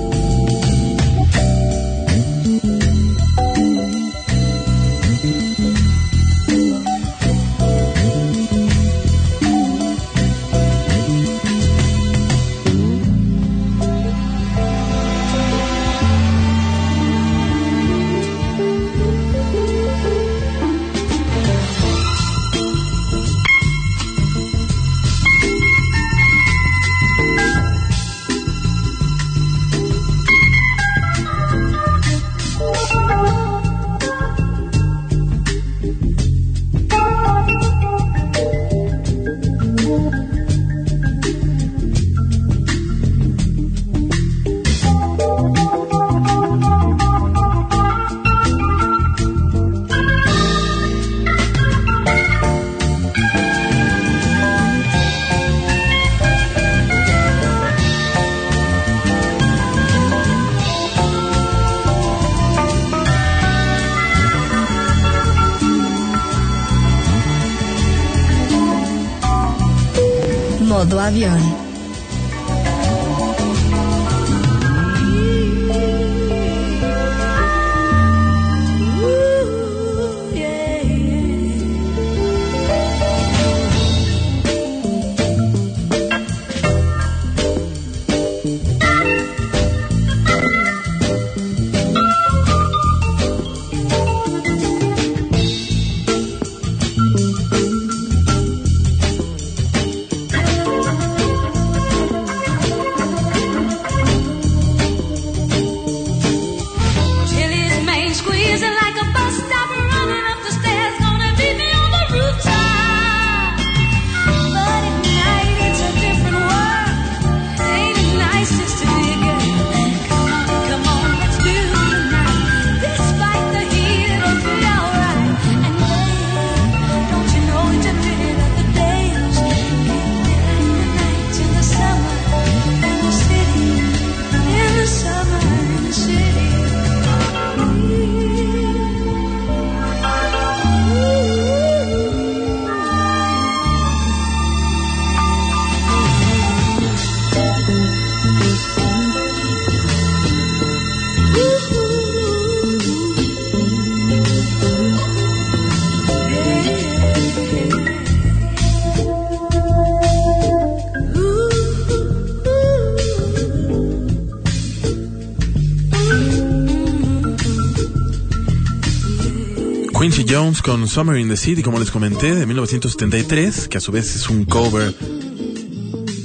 Con Summer in the City, como les comenté, de 1973, que a su vez es un cover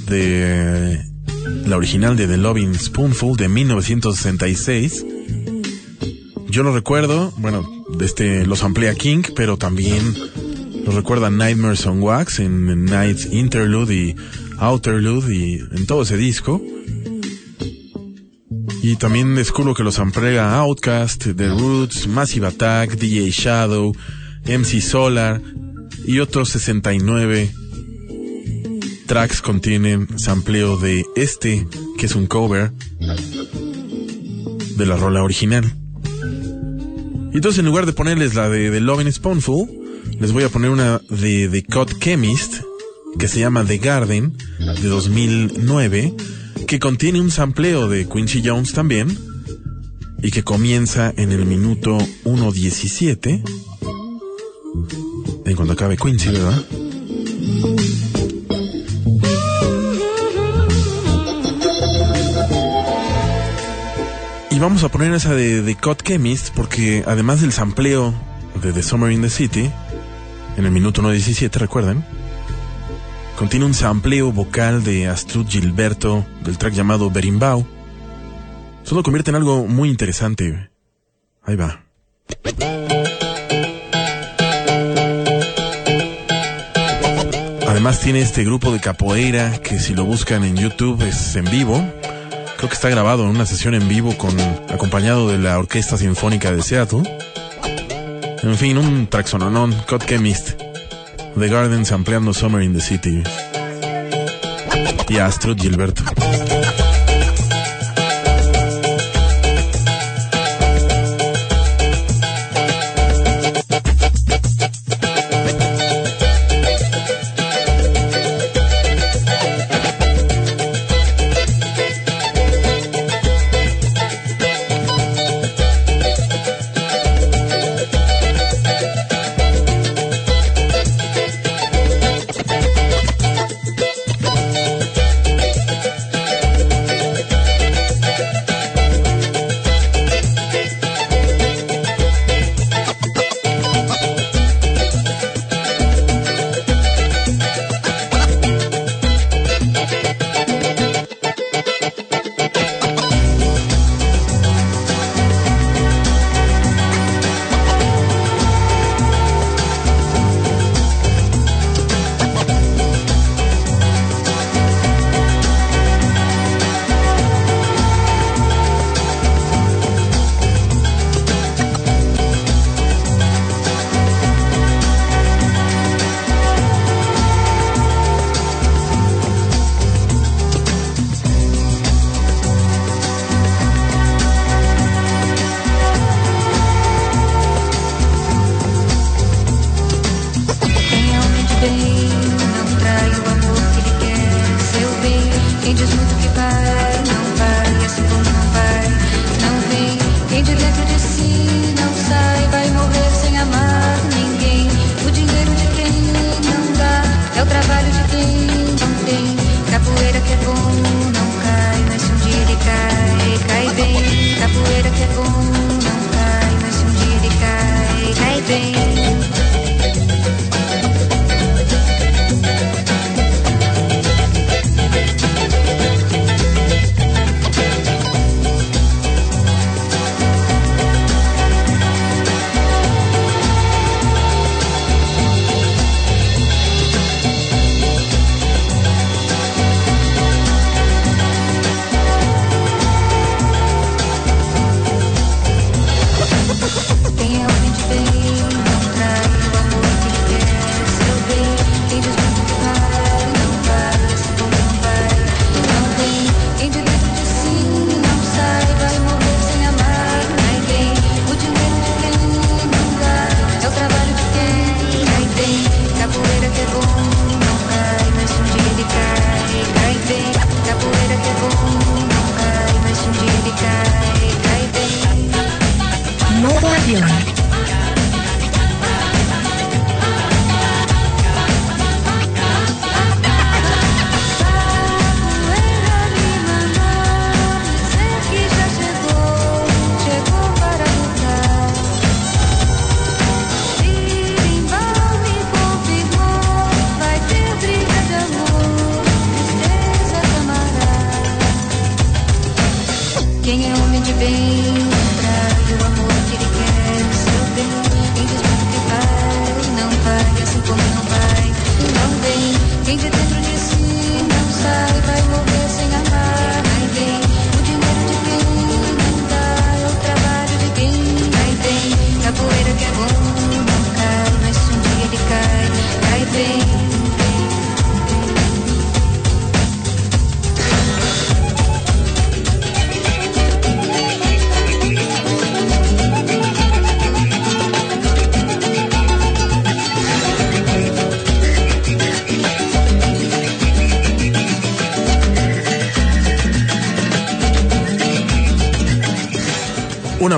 de la original de The Loving Spoonful de 1966. Yo lo recuerdo, bueno, este los amplía King, pero también lo recuerda Nightmares on Wax en Night Interlude y Outerlude y en todo ese disco. Y también descubro que los amplía Outcast, The Roots, Massive Attack, DJ Shadow, MC Solar y otros 69 tracks contienen sampleo de este, que es un cover de la rola original. Y entonces en lugar de ponerles la de The Loving Spoonful, les voy a poner una de The Cut Chemist, que se llama The Garden, de 2009, que contiene un sampleo de Quincy Jones también, y que comienza en el minuto 1.17, en cuando acabe Quincy, ¿verdad? Y vamos a poner esa de The Cut Chemist porque además del sampleo de The Summer in the City, en el minuto 1.17, recuerden, contiene un sampleo vocal de Astrud Gilberto del track llamado Berimbau. Eso lo convierte en algo muy interesante. Ahí va. Además tiene este grupo de capoeira que si lo buscan en YouTube es en vivo. Creo que está grabado en una sesión en vivo con acompañado de la Orquesta Sinfónica de Seattle. En fin, un traxononón, Cut Chemist. The Gardens ampliando Summer in the City. Y Astrud Gilberto.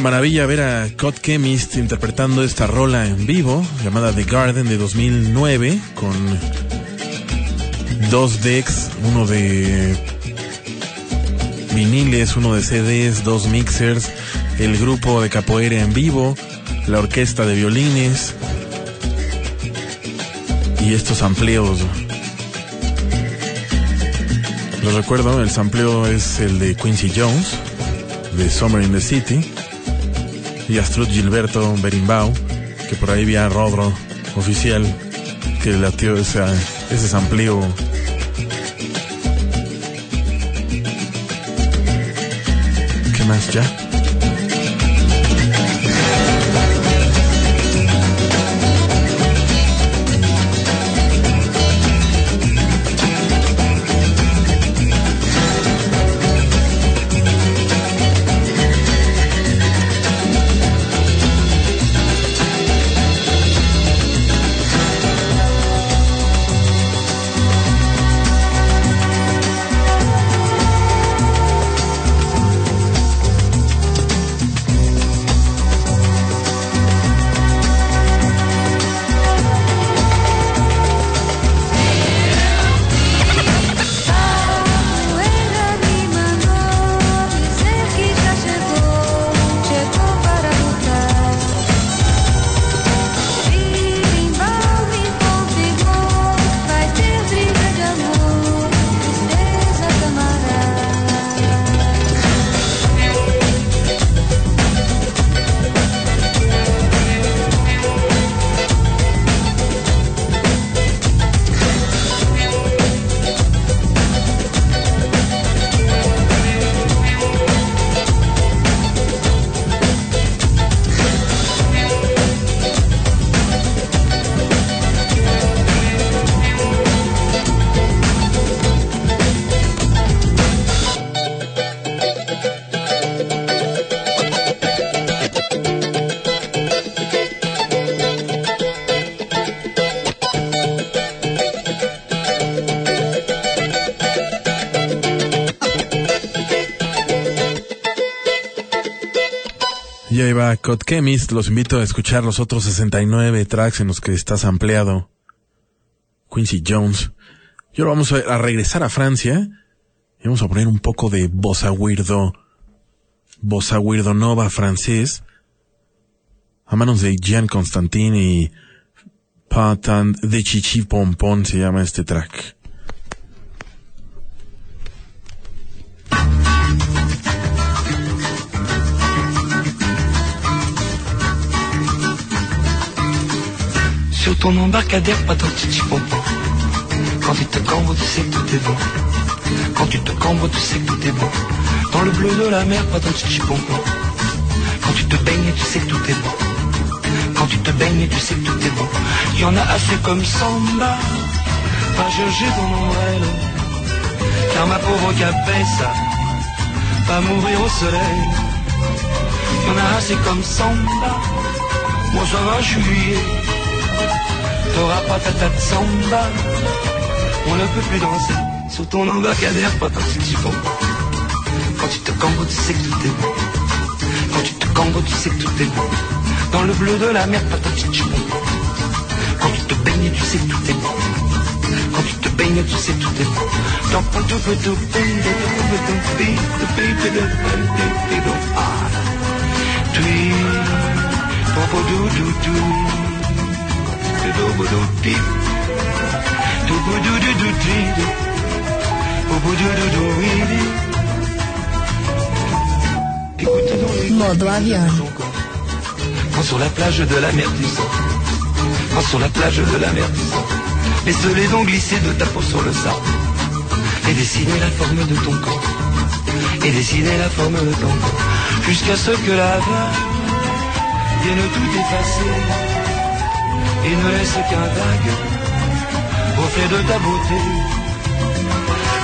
Maravilla ver a Cod Chemist interpretando esta rola en vivo llamada The Garden de 2009 con dos decks, uno de viniles, uno de CDs, dos mixers, el grupo de capoeira en vivo, la orquesta de violines y estos amplios. Los recuerdo, el sampleo es el de Quincy Jones, de Summer in the City, y Astrud Gilberto Berimbau, que por ahí vi a Rodro, oficial, que latió ese, ese sampleo. ¿Qué más ya? Cod Chemist. Los invito a escuchar los otros 69 tracks en los que estás ampliado. Quincy Jones. Y ahora vamos a regresar a Francia. Y vamos a poner un poco de bossa weirdo. Bossa weirdo nova francés. A manos de Jean Constantin y Patan de Chichi Pompon se llama este track. Sur ton embarcadère, pas ton petit pompon. Quand tu te cambres, tu sais que tout est bon. Quand tu te cambres, tu sais que tout est bon. Dans le bleu de la mer, pas ton petit pompon. Quand tu te baignes, tu sais que tout est bon. Quand tu te baignes, tu sais que tout est bon. Il y en a assez comme samba. Pas chercher ton ombrelle. Car ma pauvre cabessa va mourir au soleil. Il y en a assez comme samba. Moi ça va, je suis lié. T'auras pas ta tête samba On ne peut plus danser Sous ton embarcadère, pas tant que tu bon Quand tu te cambres, tu sais que tout est bon Quand tu te cambres, tu sais que tout est bon Dans le bleu de la mer, patati comprends. Quand tu te baignes, tu sais que tout est bon. Quand tu te baignes, tu sais tout est bon. Dans ton tout tout de tout peu tout Modo avión. Quand sur la plage de la mer tu sens Quand sur la plage de la mer tu sens Laisse les dents glisser de ta peau sur le sable. Et dessiner la forme de ton corps. Et dessiner la forme de ton corps. Jusqu'à ce que la vague Vienne tout effacer Et ne laisse qu'un vague Reflet de ta beauté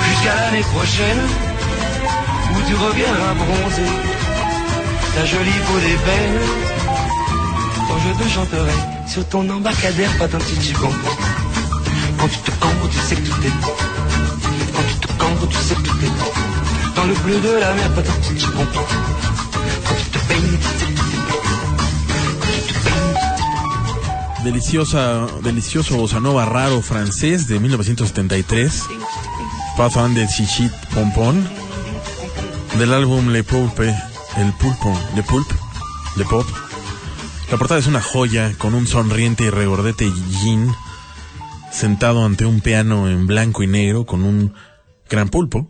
Jusqu'à l'année prochaine Où tu reviendras bronzé Ta jolie peau d'épeine quand je te chanterai sur ton embarcadère, pas d'un petit comprends. Quand tu te cambres, tu sais que tout est bon. Quand tu te cambres, tu sais que tout est bon. Dans le bleu de la mer, pas d'un petit. Quand tu te baignes, tu sais que tout est. Deliciosa, delicioso bossa raro francés de 1973. Pasan de Chichit Pompon. Del álbum Le Pulpe, El Pulpo, Le Pulp, Le Pop. La portada es una joya con un sonriente y regordete Jean sentado ante un piano en blanco y negro con un gran pulpo,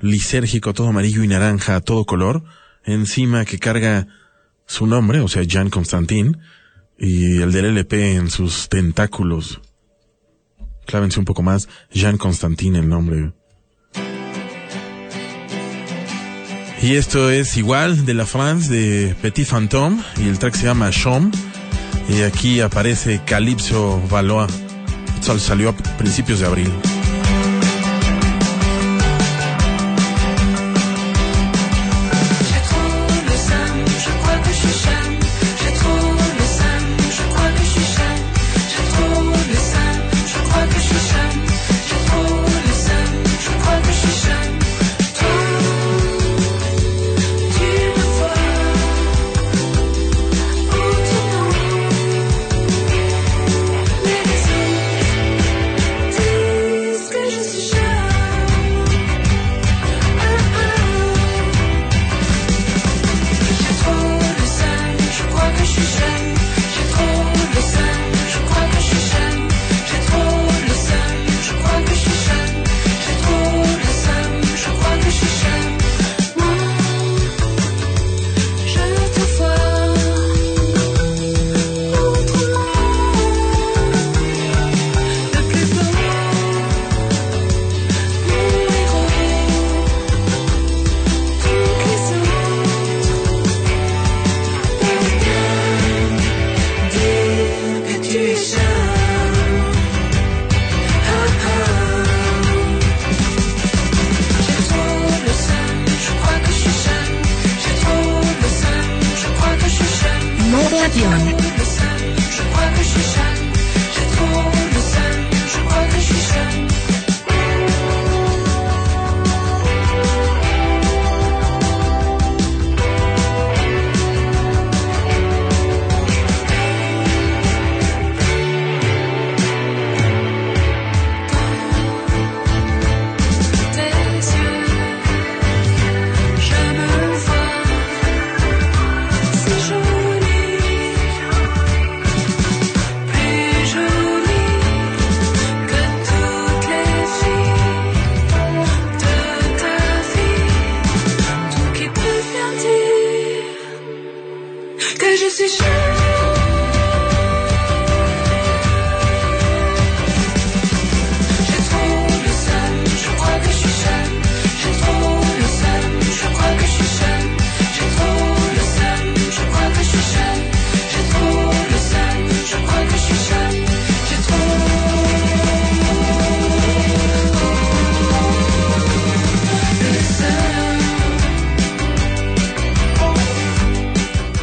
lisérgico, todo amarillo y naranja todo color, encima que carga su nombre, o sea, Jean Constantin, y el del LP en sus tentáculos. Clávense un poco más, Jean Constantin el nombre. Y esto es igual de la France de Petit Fantôme y el track se llama Chom. Y aquí aparece Calypso Valois. Esto salió a principios de abril.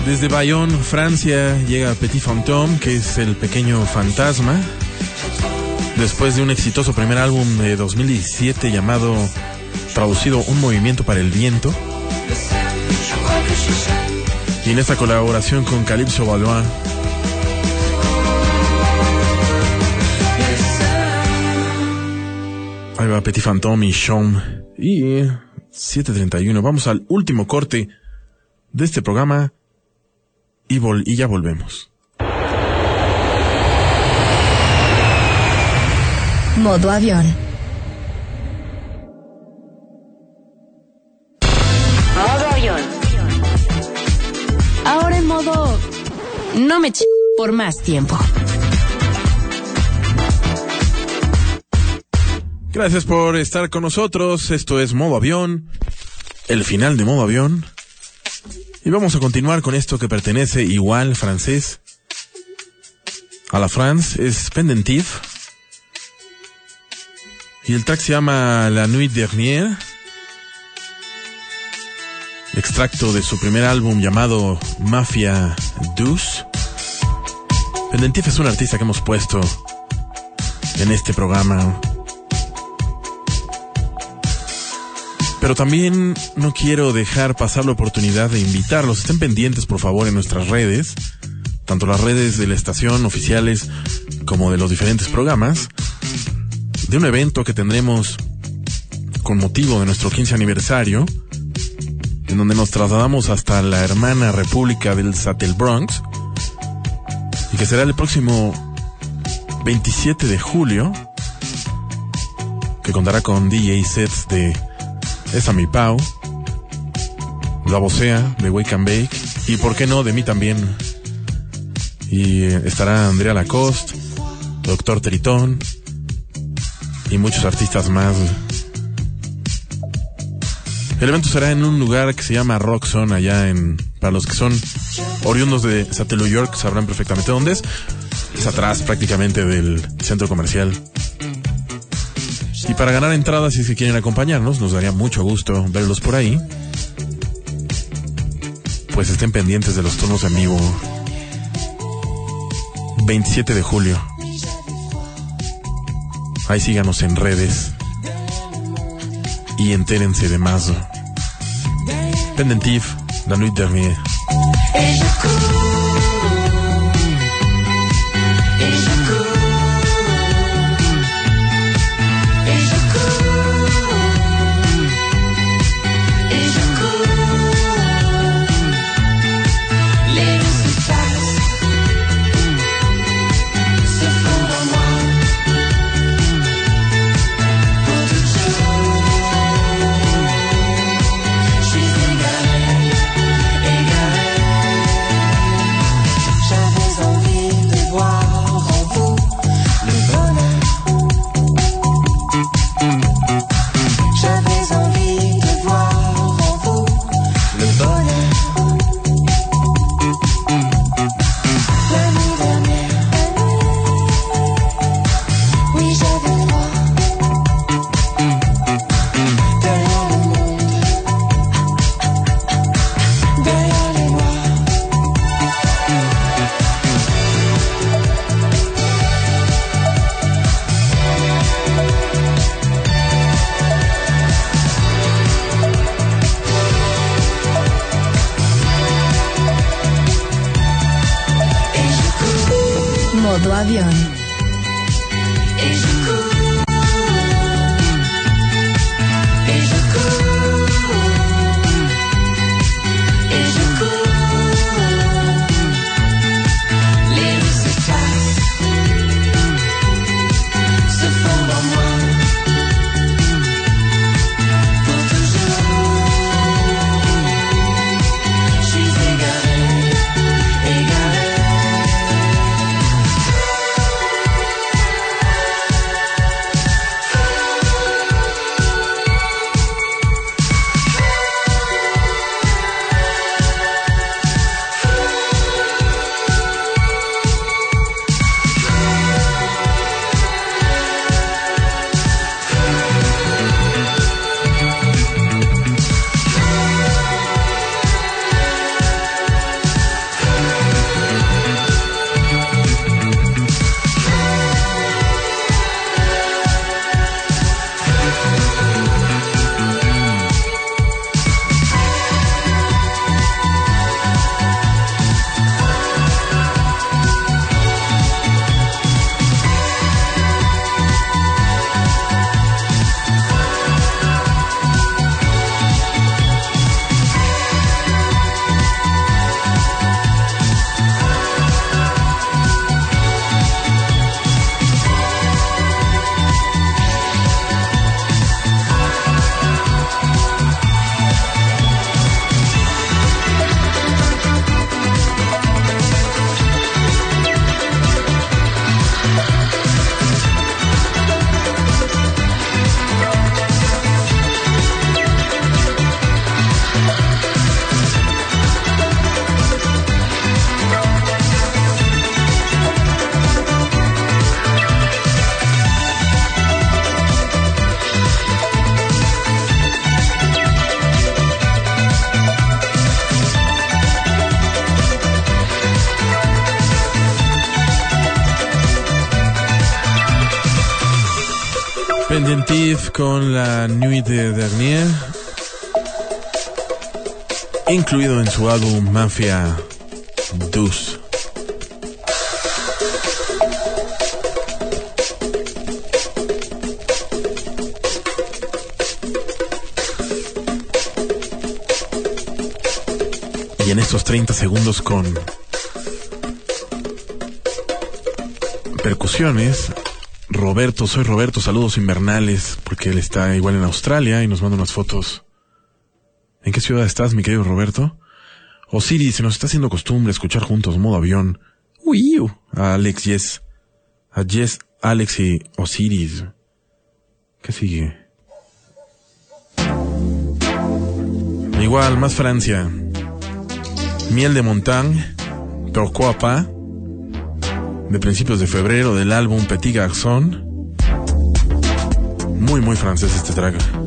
Desde Bayonne, Francia, llega Petit Fantôme, que es el pequeño fantasma. Después de un exitoso primer álbum de 2017 llamado, traducido, Un movimiento para el viento. Y en esta colaboración con Calypso Valois. Ahí va Petit Fantôme y Sean. Y 7.31. Vamos al último corte de este programa. Y, vol y ya volvemos. Modo avión. Modo avión. Ahora en modo... No me ch... por más tiempo. Gracias por estar con nosotros. Esto es Modo Avión. El final de Modo Avión. Y vamos a continuar con esto que pertenece igual francés. A la France es Pendentif. Y el track se llama La Nuit Dernière. Extracto de su primer álbum llamado Mafia Douce. Pendentif es un artista que hemos puesto en este programa. Pero también no quiero dejar pasar la oportunidad de invitarlos. Estén pendientes, por favor, en nuestras redes, tanto las redes de la estación oficiales como de los diferentes programas, de un evento que tendremos con motivo de nuestro 15 aniversario, en donde nos trasladamos hasta la hermana República del Satel Bronx, y que será el próximo 27 de julio, que contará con DJ sets de esa mi Pau, La Vocea de Wake and Bake y por qué no de mí también. Y eh, estará Andrea Lacoste, Doctor Tritón y muchos artistas más. El evento será en un lugar que se llama Rockson allá en para los que son oriundos de Satellite York sabrán perfectamente dónde es. Es atrás prácticamente del centro comercial. Y para ganar entradas, si es que quieren acompañarnos, nos daría mucho gusto verlos por ahí. Pues estén pendientes de los turnos en vivo. 27 de julio. Ahí síganos en redes. Y entérense de más. Pendentif, la nuit dernière. Mafia 2. Y en estos 30 segundos con percusiones, Roberto, soy Roberto, saludos invernales, porque él está igual en Australia y nos manda unas fotos. ¿En qué ciudad estás, mi querido Roberto? Osiris, se nos está haciendo costumbre escuchar juntos modo avión. Uy, a Alex, Yes. A Yes, Alex y Osiris. ¿Qué sigue? Igual, más Francia. Miel de Montagne, Pourquoi pas, de principios de febrero del álbum Petit Garçon. Muy, muy francés este track.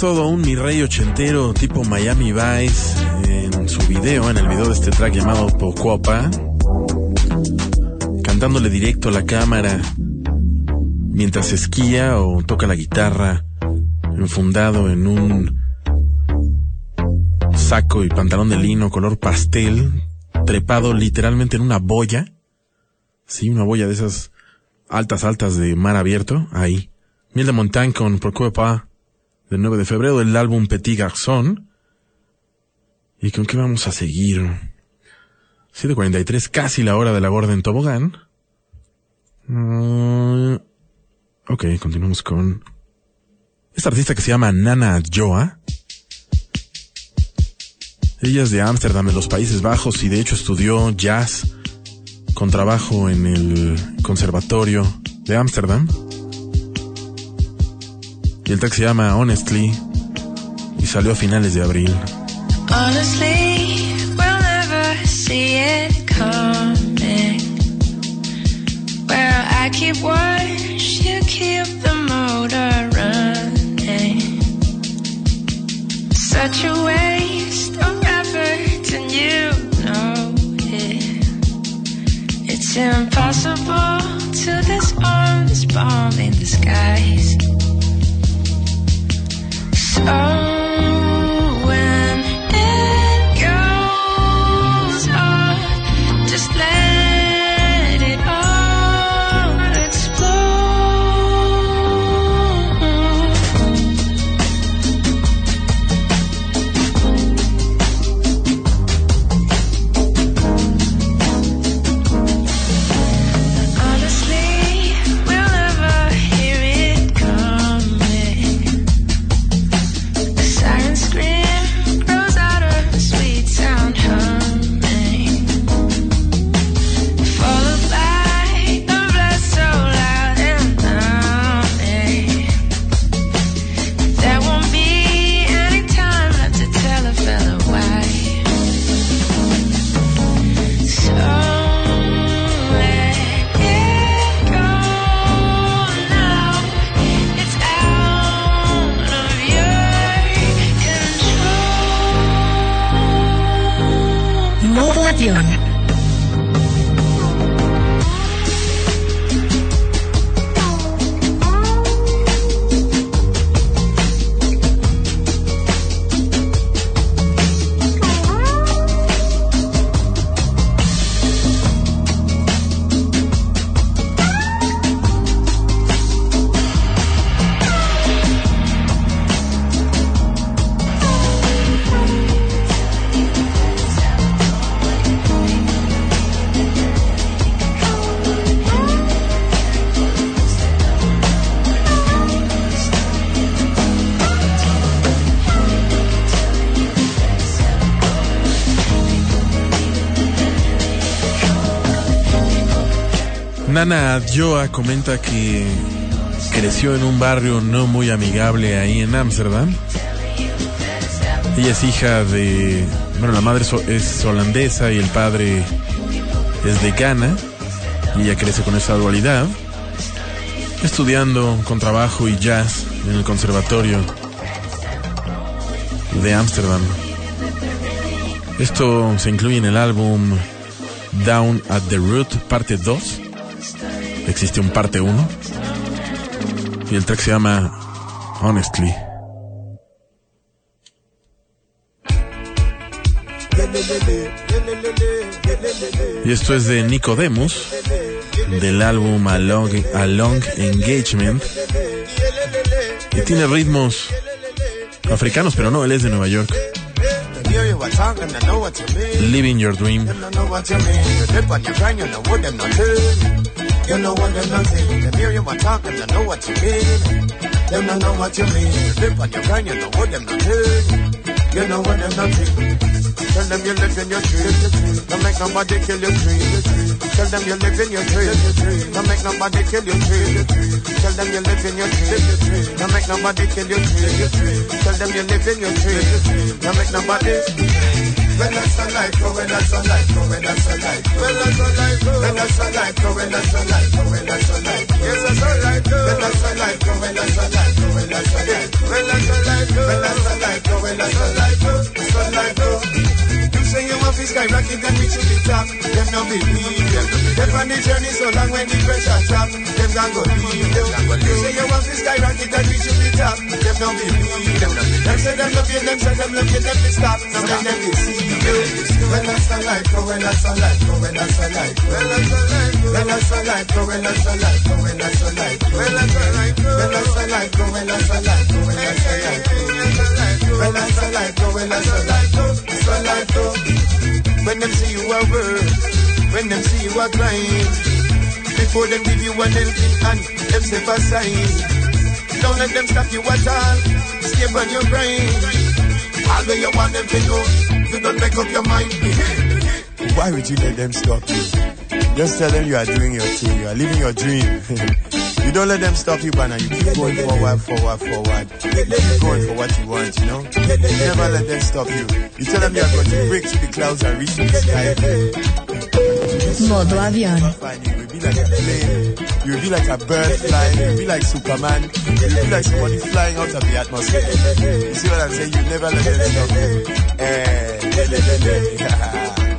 Todo un mi rey ochentero tipo Miami Vice en su video, en el video de este track llamado Pocopa, cantándole directo a la cámara mientras esquía o toca la guitarra, enfundado en un saco y pantalón de lino color pastel, trepado literalmente en una boya, sí, una boya de esas altas, altas de mar abierto, ahí. Miel de Montagne con Pocopa del 9 de febrero del álbum Petit Garçon. ¿Y con qué vamos a seguir? 7.43, casi la hora de la gorda en tobogán. Mm, ok, continuamos con esta artista que se llama Nana Joa. Ella es de Ámsterdam, en los Países Bajos, y de hecho estudió jazz con trabajo en el Conservatorio de Ámsterdam. Y el track se llama Honestly y salió a finales de abril. Honestly, we'll never see it coming. I keep watch, you keep the motor running. Such a waste of effort, and you know it. It's It's impossible to disarm this bomb in disguise. Oh. Nana Adjoa comenta que creció en un barrio no muy amigable ahí en Ámsterdam. Ella es hija de, bueno, la madre es holandesa y el padre es de Ghana. Y ella crece con esa dualidad, estudiando con trabajo y jazz en el conservatorio de Ámsterdam. Esto se incluye en el álbum Down at the Root, parte 2. Existe un parte 1. Y el track se llama Honestly. Y esto es de Nicodemus, del álbum A Long, A Long Engagement. Y tiene ritmos africanos, pero no, él es de Nueva York. Living Your Dream. You know what them not saying. Them hear you a talk I know what you mean. Them don't know what you mean. You dip on your grind, you know what them not doing. You know what them not saying. Tell them you live in your dream. Don't make nobody kill your dream. Tell them you live in your dream. Don't make nobody kill your dream. Tell them you live in your dream. Don't make nobody kill your dream. Tell them you live in your dream. Don't make nobody. When that's the life, go when that's the life, go when that's the life, when that's the life, when that's the life, go when that's the life, go when that's the life. Yes, that's the life, when that's the life, go when that's the life, go when that's the life, when that's the life, when that's the life, go when that's the life, it's the life, go. You say you want to skyrocket and reach to the top, them no believe them. Them on the journey so long when the pressure drop, them gon' go leave them. You say you want to skyrocket and reach to the top, them no believe them. Them say them love you, them say them love you, them to stop, now make them deceive you. When that's the life, go when that's the life, go when that's the life, when that's the life, when that's the life, go when that's the life, go when that's the life, when that's the life, when that's the life, go when that's the life, go when that's the life, when that's the life, go when that's the life, it's the life, go. When them see you a work, when them see you a grind, before them give you an helping hand, them step aside. Don't let them stop you at all. Stay on your brain. All the you want them to know. You don't make up your mind. Why would you let them stop you? Just tell them you are doing your thing, you are living your dream. you don't let them stop you, man, and you keep going forward, forward, forward. You keep going for what you want, you know? You never let them stop you. You tell them you are going to break through the clouds and reach to the sky. Modo avión. You'll be like a plane. You'll be like a bird flying. You'll be like Superman. You'll be like somebody flying out of the atmosphere. You see what I'm saying? You never let them stop you. Eh,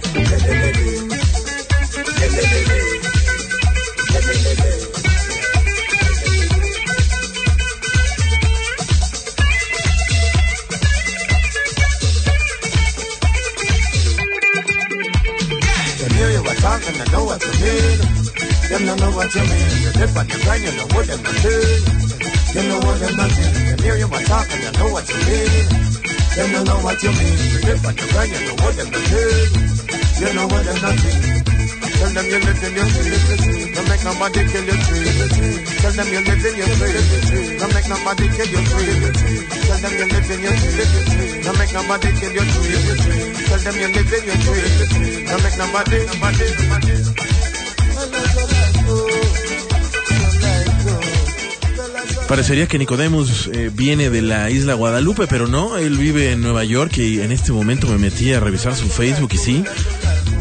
talking, I know what you mean. Them don't know what you mean. You dip on your grind, you know what them not doing. You know what them not doing. Them hear you a talking, I know what you mean. Them don't know what you mean. You dip on your grind, you know what them not doing. You know what them not doing. Parecería que Nicodemus eh, viene de la isla Guadalupe, pero no, él vive en Nueva York y en este momento me metí a revisar su Facebook y sí,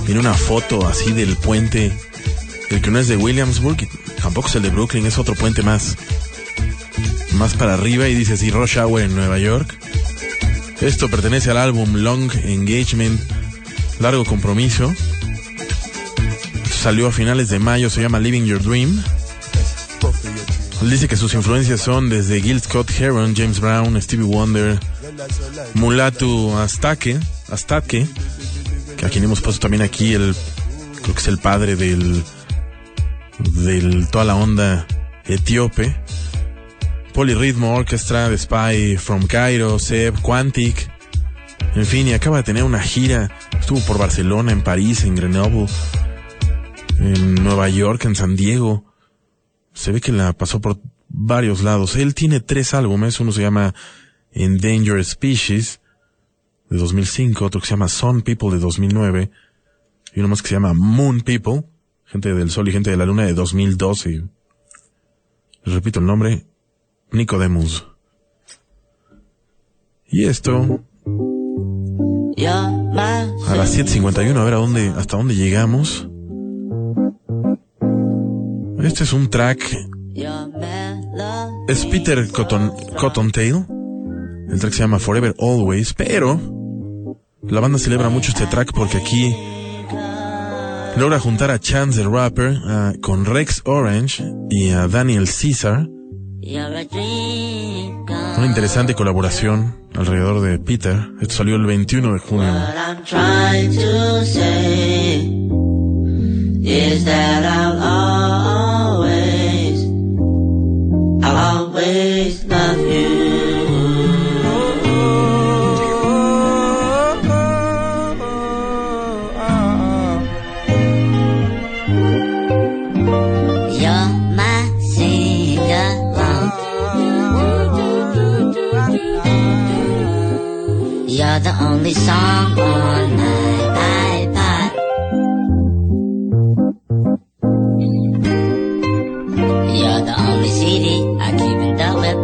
tiene una foto así del puente, el que no es de Williamsburg, tampoco es el de Brooklyn, es otro puente más, más para arriba y dice así Rush Hour en Nueva York. Esto pertenece al álbum Long Engagement, Largo Compromiso. Salió a finales de mayo, se llama Living Your Dream. Dice que sus influencias son desde Gil Scott Heron, James Brown, Stevie Wonder, Mulatu Astake, Astake, que a quien hemos puesto también aquí el, creo que es el padre del, del toda la onda etíope. Polyrhythmo Orchestra, The Spy from Cairo, Seb, Quantic. En fin, y acaba de tener una gira. Estuvo por Barcelona, en París, en Grenoble, en Nueva York, en San Diego. Se ve que la pasó por varios lados. Él tiene tres álbumes. Uno se llama Endangered Species, de 2005. Otro que se llama Sun People, de 2009. Y uno más que se llama Moon People, gente del Sol y gente de la Luna, de 2012. Les repito el nombre, Nicodemus. Y esto, a las 7.51, a ver a dónde, hasta dónde llegamos. Este es un track. Es Peter Cotton, Cottontail. El track se llama Forever Always, pero la banda celebra mucho este track porque aquí logra juntar a Chance the Rapper con Rex Orange y a Daniel Caesar. Una interesante colaboración alrededor de Peter. Esto salió el 21 de junio. I'm Only song on my iPod. You're the only CD I keep in the whip.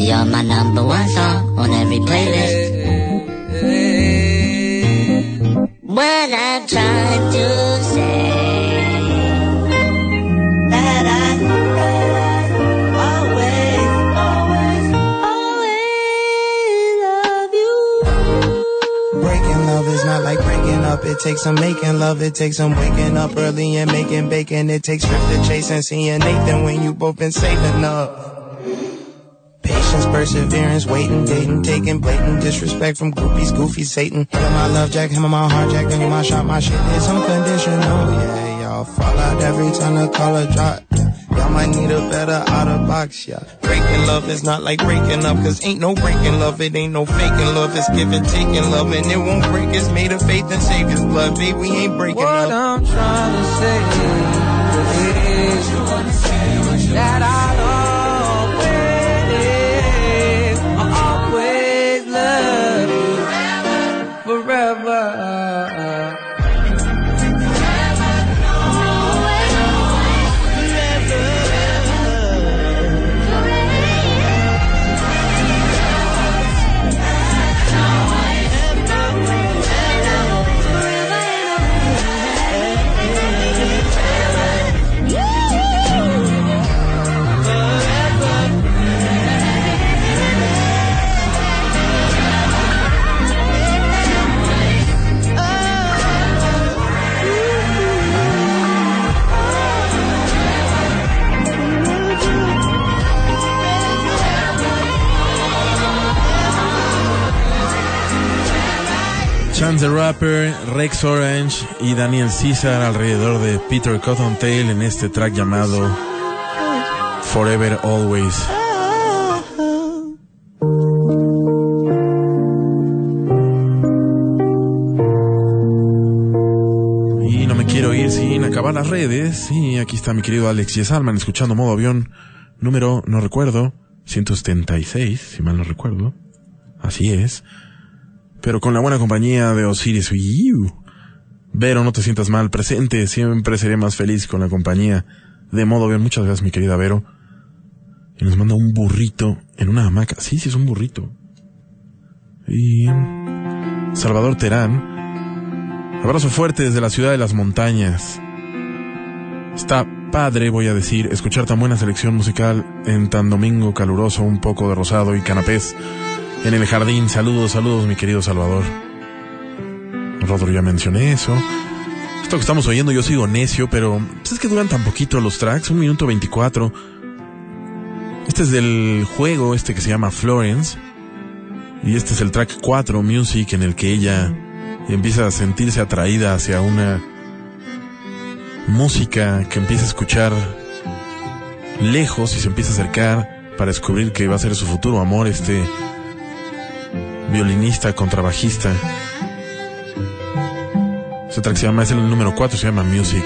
You're my number one song on every playlist. When I'm trying It takes some making love. It takes some waking up early and making bacon. It takes trip to chase and seeing Nathan when you both been saving up. Patience, perseverance, waiting, dating, taking blatant disrespect from groupies, goofy Satan. Him my love jack, him my heart jack, you my shot, my shit is unconditional. Yeah, y'all fall out every time the color drop. Y'all might need a better out of box, yeah. Breaking love is not like breaking up, cause ain't no breaking love, it ain't no faking love, it's giving, taking love, and it won't break, it's made of faith and Savior's blood, babe, we ain't breaking What up. I'm trying to say is that I'll always, I'll always love you forever. Chance the Rapper, Rex Orange y Daniel Caesar alrededor de Peter Cottontail en este track llamado Forever Always. Y no me quiero ir sin acabar las redes. Y aquí está mi querido Alex Yesalman escuchando modo avión número, no recuerdo, 176, si mal no recuerdo. Así es. Pero con la buena compañía de Osiris. Iu. Vero, no te sientas mal, presente. Siempre seré más feliz con la compañía de modo avión. Muchas gracias, mi querida Vero. Y nos manda un burrito en una hamaca. Sí, sí, es un burrito. Y Salvador Terán. Abrazo fuerte desde la ciudad de las montañas. Está padre, voy a decir, escuchar tan buena selección musical en tan domingo caluroso, un poco de rosado y canapés en el jardín. Saludos, saludos, mi querido Salvador. Rodro, ya mencioné eso. Esto que estamos oyendo, yo sigo necio, pero pues es que duran tan poquito los tracks, un minuto 24. Este es del juego, este que se llama Florence. Y este es el track 4, Music, en el que ella empieza a sentirse atraída hacia una música que empieza a escuchar lejos y se empieza a acercar para descubrir que va a ser su futuro amor, este violinista, contrabajista. Track se llama, es el número 4, se llama Music.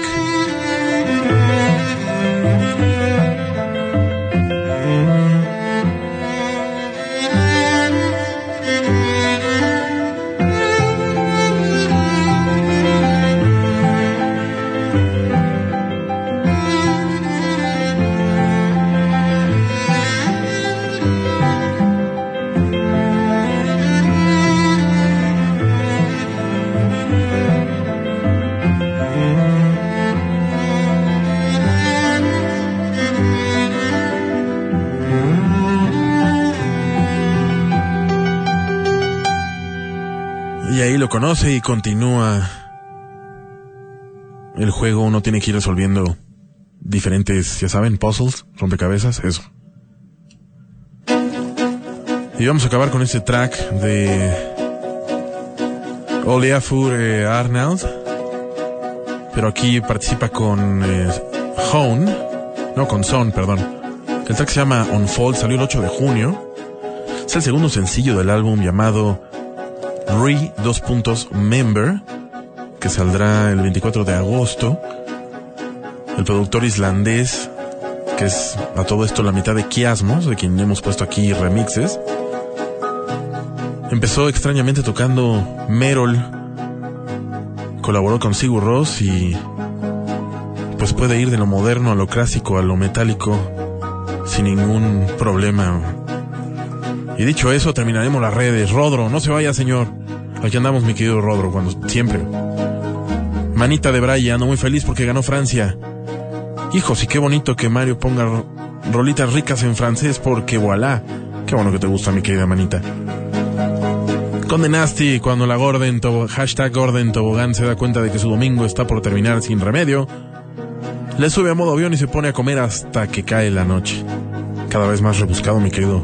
Y continúa el juego. Uno tiene que ir resolviendo diferentes, ya saben, puzzles, rompecabezas, eso. Y vamos a acabar con este track de Oleafur eh, Arnold. Pero aquí participa con eh, Hone, no con Son, perdón. El track se llama Unfold, salió el 8 de junio. Es el segundo sencillo del álbum llamado Re dos puntos Member, que saldrá el 24 de agosto. El productor islandés, que es a todo esto la mitad de Kiasmos, de quien hemos puesto aquí remixes. Empezó extrañamente tocando Merol. Colaboró con Sigur Ross y pues puede ir de lo moderno a lo clásico, a lo metálico, sin ningún problema. Y dicho eso, terminaremos las redes. Rodro, no se vaya, señor. Aquí andamos, mi querido Rodro, cuando siempre. Manita de Brian, muy feliz porque ganó Francia. Hijos, y qué bonito que Mario ponga ro- rolitas ricas en francés porque voilà. Qué bueno que te gusta, mi querida manita. Conde Nasty, cuando la Gordon hashtag Gordon Tobogán se da cuenta de que su domingo está por terminar sin remedio, le sube a modo avión y se pone a comer hasta que cae la noche. Cada vez más rebuscado, mi querido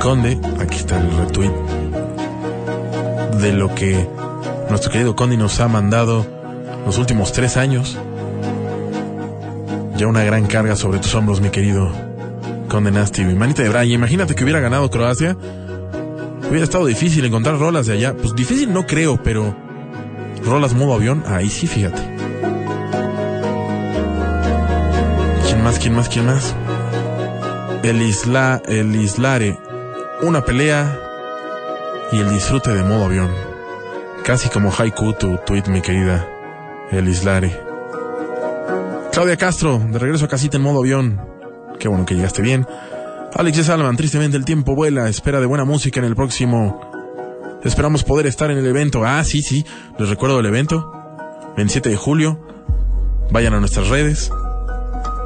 Conde. Aquí está el retweet de lo que nuestro querido Conde nos ha mandado los últimos tres años. Ya una gran carga sobre tus hombros, mi querido Conde Nasty. Manita de Brian, imagínate que hubiera ganado Croacia. Hubiera estado difícil encontrar rolas de allá. Pues difícil no creo, pero rolas modo avión, ahí sí, fíjate. ¿Quién más? ¿Quién más? ¿Quién más? El Isla, el Islare. Una pelea y el disfrute de modo avión. Casi como haiku tu tweet, mi querida El Islare. Claudia Castro, de regreso a casita en modo avión. Qué bueno que llegaste bien. Alex Salman, tristemente el tiempo vuela, espera de buena música en el próximo. Esperamos poder estar en el evento. Ah, sí, sí, les recuerdo el evento. 27 de julio. Vayan a nuestras redes.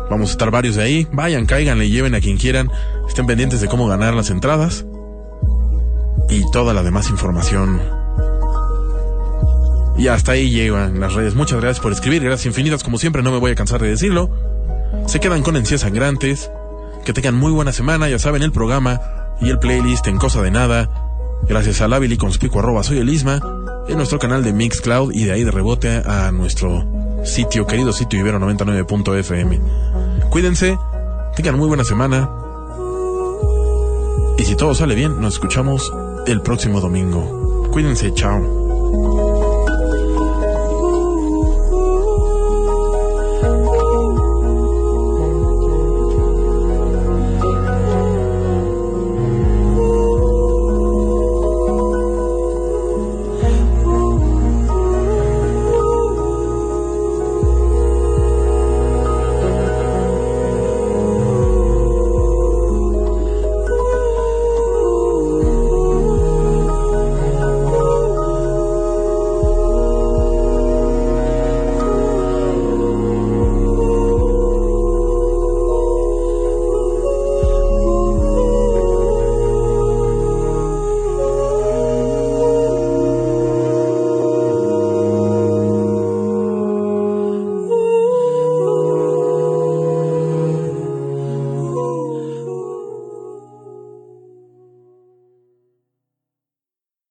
Vamos a estar varios de ahí. Vayan, cáiganle lleven a quien quieran. Estén pendientes de cómo ganar las entradas. Y toda la demás información. Y hasta ahí llegan las redes. Muchas gracias por escribir. Gracias infinitas, como siempre, no me voy a cansar de decirlo. Se quedan con encías sangrantes. Que tengan muy buena semana. Ya saben, el programa y el playlist en cosa de nada. Gracias al hábil y conspicuo arroba soy el Isma. en nuestro canal de Mixcloud y de ahí de rebote a nuestro sitio, querido sitio Ibero 99.fm. Cuídense, tengan muy buena semana. Y si todo sale bien, nos escuchamos el próximo domingo. Cuídense, chao.